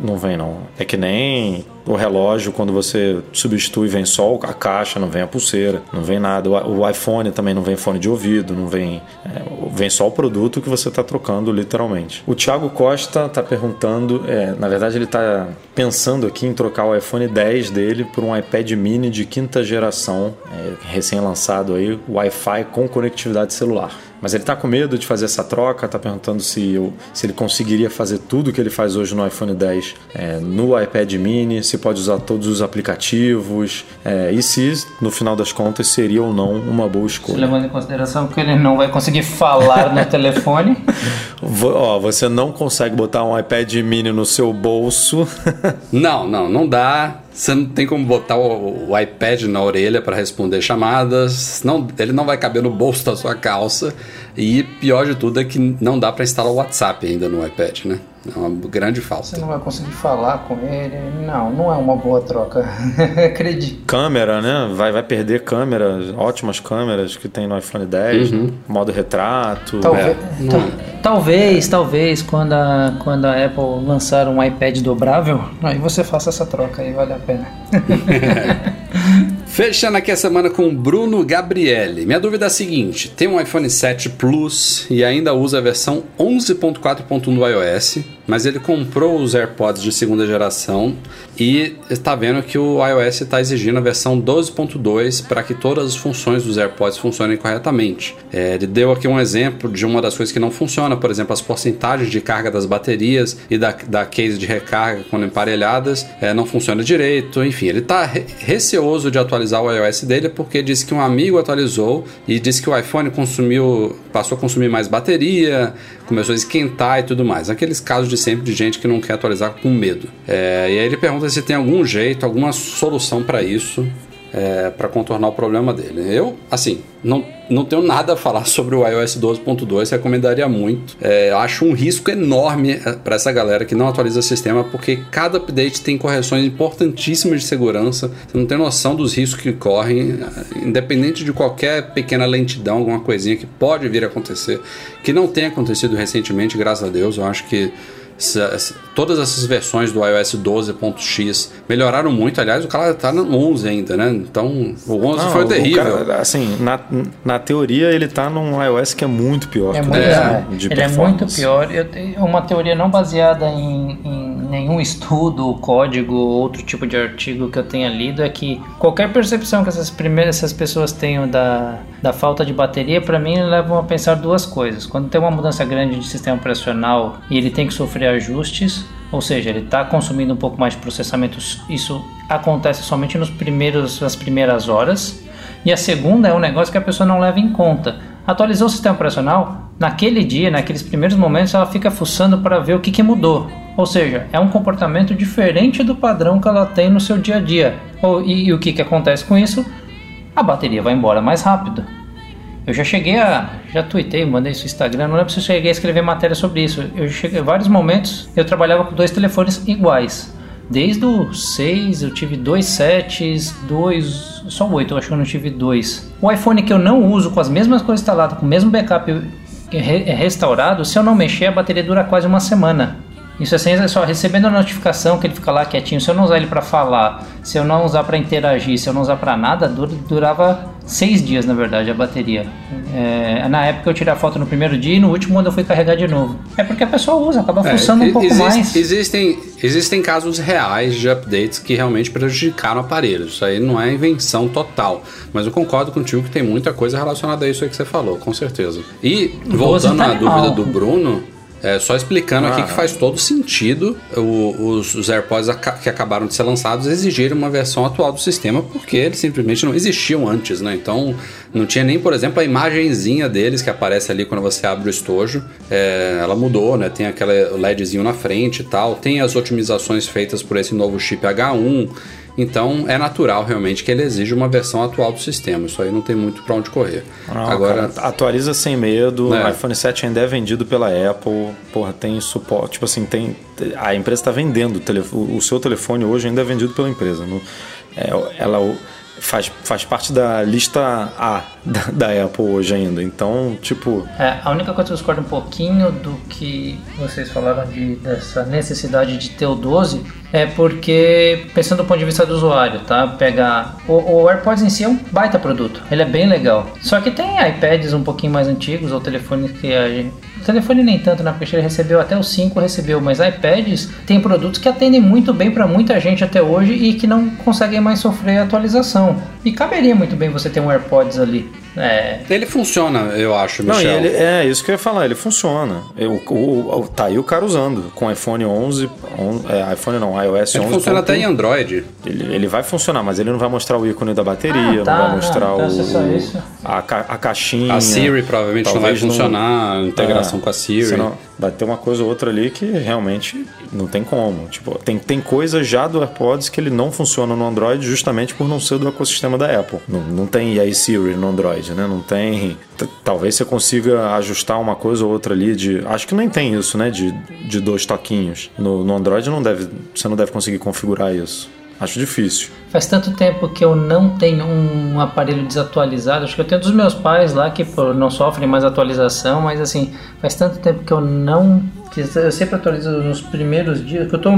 não, vem não. É que nem o relógio, quando você substitui, vem só a caixa, não vem a pulseira, não vem nada. O, o iPhone também não vem fone de ouvido, não vem. é, vem só o produto que você está trocando, literalmente. O Thiago Costa está perguntando, é, na verdade, ele está pensando aqui em trocar o iPhone 10 dele por um iPad mini de quinta geração, é, recém-lançado aí, Wi-Fi com conectividade celular. Mas ele está com medo de fazer essa troca, está perguntando se, eu, se ele conseguiria fazer tudo que ele faz hoje no iPhone 10 é, no iPad mini, se pode usar todos os aplicativos é, e se, no final das contas, seria ou não uma boa escolha. Levando em consideração que ele não vai conseguir falar no [LAUGHS] telefone. Ó, você não consegue botar um iPad mini no seu bolso. Não, não, não dá. Você não tem como botar o, iPad na orelha para responder chamadas. Não, ele não vai caber no bolso da sua calça. E pior de tudo é que não dá para instalar o WhatsApp ainda no iPad, né? É uma grande Você falta. não vai conseguir falar com ele. Não, não é uma boa troca. [LAUGHS] Acredito. câmera, né? Vai, vai perder câmeras, ótimas câmeras que tem no iPhone 10, né? modo retrato. Talvez, É, tal- talvez, talvez, quando a, quando a Apple lançar um iPad dobrável, aí você faça essa troca aí, vale a pena. [LAUGHS] Fechando aqui a semana com o Bruno Gabriele. Minha dúvida é a seguinte: tem um iPhone 7 Plus e ainda usa a versão 11.4.1 do iOS, mas ele comprou os AirPods de segunda geração e está vendo que o iOS está exigindo a versão 12.2 para que todas as funções dos AirPods funcionem corretamente. É, ele deu aqui um exemplo de uma das coisas que não funciona, por exemplo, as porcentagens de carga das baterias e da, da case de recarga quando emparelhadas é, não funciona direito. Enfim, ele está receoso de atualizar o iOS dele porque disse que um amigo atualizou e disse que o iPhone consumiu, passou a consumir mais bateria, começou a esquentar e tudo mais. Aqueles casos de sempre de gente que não quer atualizar com medo. É, e aí ele pergunta se tem algum jeito, alguma solução para isso. É, para contornar o problema dele. Eu, assim, não, não tenho nada a falar [LAUGHS] sobre o iOS 12.2, recomendaria muito. É, acho um risco enorme para essa galera que não atualiza o sistema, porque cada update tem correções importantíssimas de segurança. Você não tem noção dos riscos que correm, independente de qualquer pequena lentidão, alguma coisinha que pode vir a acontecer, que não tem acontecido recentemente, graças a Deus. Eu acho que todas essas versões do iOS 12.x melhoraram muito. Aliás, o cara tá no 11 ainda, né? Então, o 11 Não, foi o terrível. cara, assim, na, na teoria ele tá num iOS que é muito pior É muito, 10, é, né, de ele é muito pior. Eu tenho uma teoria não baseada em, em nenhum estudo, código, outro tipo de artigo que eu tenha lido é que qualquer percepção que essas primeiras essas pessoas tenham da, da falta de bateria, para mim levam a pensar duas coisas. Quando tem uma mudança grande de sistema operacional e ele tem que sofrer ajustes, ou seja, ele está consumindo um pouco mais de processamento, isso acontece somente nos primeiros, nas primeiras horas. E a segunda é um negócio que a pessoa não leva em conta. Atualizou o sistema operacional, naquele dia, naqueles primeiros momentos, ela fica fuçando para ver o que, que mudou. Ou seja, é um comportamento diferente do padrão que ela tem no seu dia a dia. E, e o que, que acontece com isso? A bateria vai embora mais rápido. Eu já cheguei a. Já tuitei, mandei isso no Instagram, não lembro se eu cheguei a escrever matéria sobre isso. Eu cheguei vários momentos, eu trabalhava com dois telefones iguais. Desde o 6 eu tive dois sets, dois. Só o 8 eu acho que eu não tive dois. O iPhone que eu não uso com as mesmas coisas instaladas, com o mesmo backup restaurado, se eu não mexer, a bateria dura quase uma semana. Isso é só recebendo a notificação que ele fica lá quietinho. Se eu não usar ele para falar, se eu não usar para interagir, se eu não usar para nada, durava seis dias na verdade a bateria. É, na época eu tirei a foto no primeiro dia e no último quando eu fui carregar de novo. É porque a pessoa usa, acaba é, fuçando um pouco existe, mais. Existem, existem casos reais de updates que realmente prejudicaram o aparelho. Isso aí não é invenção total. Mas eu concordo contigo que tem muita coisa relacionada a isso aí que você falou, com certeza. E voltando à dúvida do Bruno. É, só explicando ah. aqui que faz todo sentido o, os, os, AirPods que acabaram de ser lançados exigirem uma versão atual do sistema, porque eles simplesmente não existiam antes, né? Então não tinha nem, por exemplo, a imagenzinha deles que aparece ali quando você abre o estojo. É, ela mudou, né? Tem aquele LEDzinho na frente e tal. Tem as otimizações feitas por esse novo chip H1. Então é natural realmente que ele exija uma versão atual do sistema. Isso aí não tem muito para onde correr. Não, Agora cara, atualiza sem medo. É. O iPhone 7 ainda é vendido pela Apple. Porra, tem suporte. Tipo assim, tem a empresa está vendendo o, seu telefone hoje ainda é vendido pela empresa. é, ela faz, faz parte da lista A da, da, Apple hoje ainda. Então, tipo. É, a única coisa que eu discordo um pouquinho do que vocês falaram de, dessa necessidade de ter o 12 é porque, pensando do ponto de vista do usuário, tá? Pegar. O, o AirPods em si é um baita produto, ele é bem legal. Só que tem iPads um pouquinho mais antigos ou telefones que a gente o telefone nem tanto, né? Porque ele recebeu até o 5 recebeu, mas iPads tem produtos que atendem muito bem para muita gente até hoje e que não conseguem mais sofrer atualização. E caberia muito bem você ter um AirPods ali. É. Ele funciona, eu acho, Michel. Não, ele, é isso que eu ia falar, ele funciona. Eu, o, o, tá aí o cara usando com iPhone 11, on, é, iPhone não, iOS ele 11. Ele funciona até em Android. Ele, ele vai funcionar, mas ele não vai mostrar o ícone da bateria, ah, tá, não vai mostrar não, então o, é a, a caixinha. A Siri provavelmente não vai funcionar, não, a integração com a Siri. Senão, vai ter uma coisa ou outra ali que realmente não tem como. Tipo, tem, tem coisa já do AirPods que ele não funciona no Android justamente por não ser do ecossistema da Apple. Não, não tem aí Siri no Android, né? Não tem. Talvez você consiga ajustar uma coisa ou outra ali de. Acho que nem tem isso, né? De, de dois toquinhos. No, no Android não deve, você não deve conseguir configurar isso. Acho difícil. Faz tanto tempo que eu não tenho um aparelho desatualizado. Acho que eu tenho dos meus pais lá que pô, não sofrem mais atualização, mas assim, faz tanto tempo que eu não que eu sempre atualizo nos primeiros dias, que eu tô,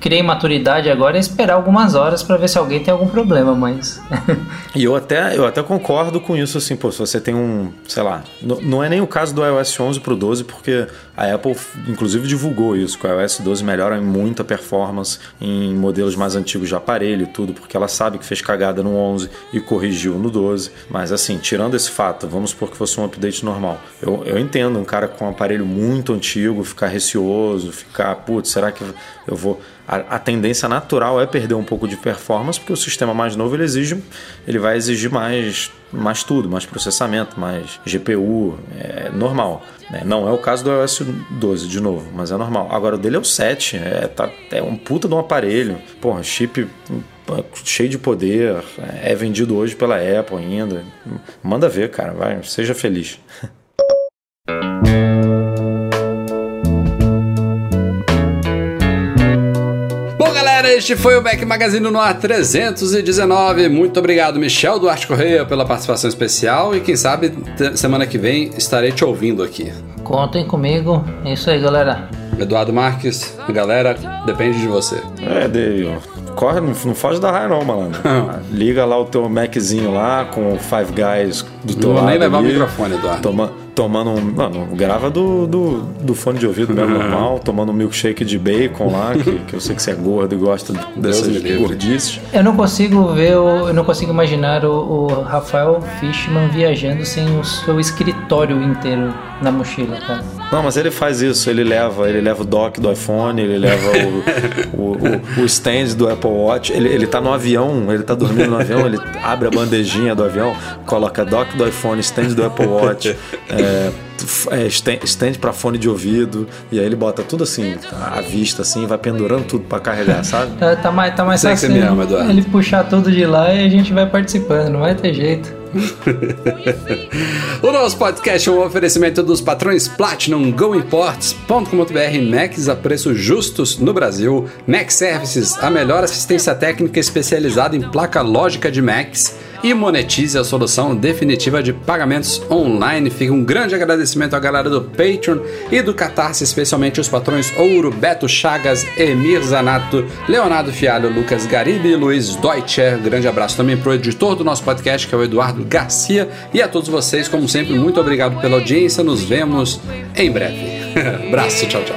criei maturidade agora é esperar algumas horas para ver se alguém tem algum problema, mas... [LAUGHS] e eu até, eu até concordo com isso, assim, pô, se você tem um, sei lá, não é nem o caso do iOS 11 pro 12, porque a Apple, inclusive, divulgou isso, que o iOS 12 melhora muita performance em modelos mais antigos de aparelho tudo, porque ela sabe que fez cagada no 11 e corrigiu no 12, mas assim, tirando esse fato, vamos supor que fosse um update normal, eu, eu entendo um cara com um aparelho muito antigo ficar receoso, ficar, putz, será que eu vou. A, a, tendência natural é perder um pouco de performance, porque o sistema mais novo ele exige, ele vai exigir mais, mais tudo, mais processamento, mais GPU, é normal. Né? Não é o caso do iOS 12, de novo, mas é normal. Agora o dele é o 7, é, tá, é um puta de um aparelho, porra, chip cheio de poder, é vendido hoje pela Apple ainda. Manda ver, cara, vai, seja feliz. [LAUGHS] este foi o Back Magazine no ar 319. Muito obrigado, Michel Duarte Correia, pela participação especial. E quem sabe, semana que vem estarei te ouvindo aqui. Contem comigo. É isso aí, galera. Eduardo Marques, galera, depende de você. É, Dave, corre, não, não foge da raia não, malandro. [LAUGHS] Liga lá o teu Maczinho lá com o Five Guys do teu não lado. nem levar ali, o microfone, Eduardo. Toma tomando um. Mano, grava do, do, do fone de ouvido mesmo, normal, tomando um milkshake de bacon lá, que, que eu sei que você é gordo e gosta dessas gordices. Eu não consigo ver, o- eu não consigo imaginar o, o Rafael Fishman viajando sem o seu escritório inteiro na mochila, cara. Não, mas ele faz isso, ele leva, ele leva o dock do iPhone, ele leva o, o, o, o stand do Apple Watch, ele, ele tá no avião, ele tá dormindo no avião, ele abre a bandejinha do avião, coloca dock do iPhone, stand do Apple Watch, é, é, stand, stand pra fone de ouvido, e aí ele bota tudo assim, à vista assim, vai pendurando tudo pra carregar, sabe? Tá, tá mais, tá mais fácil ama, ele puxar tudo de lá e a gente vai participando, não vai ter jeito. O nosso podcast é um oferecimento dos patrões Platinum GoImports.com.br Macs a preços justos no Brasil. Mac Services, a melhor assistência técnica especializada em placa lógica de Macs. E monetize a solução definitiva de pagamentos online. Fica um grande agradecimento à galera do Patreon e do Catarse, especialmente os patrões Ouro, Beto Chagas, Emir Zanato, Leonardo Fialho, Lucas Garibe e Luiz Deutscher. Grande abraço também pro editor do nosso podcast, que é o Eduardo Garcia. E a todos vocês, como sempre, muito obrigado pela audiência. Nos vemos em breve. [LAUGHS] abraço, tchau, tchau.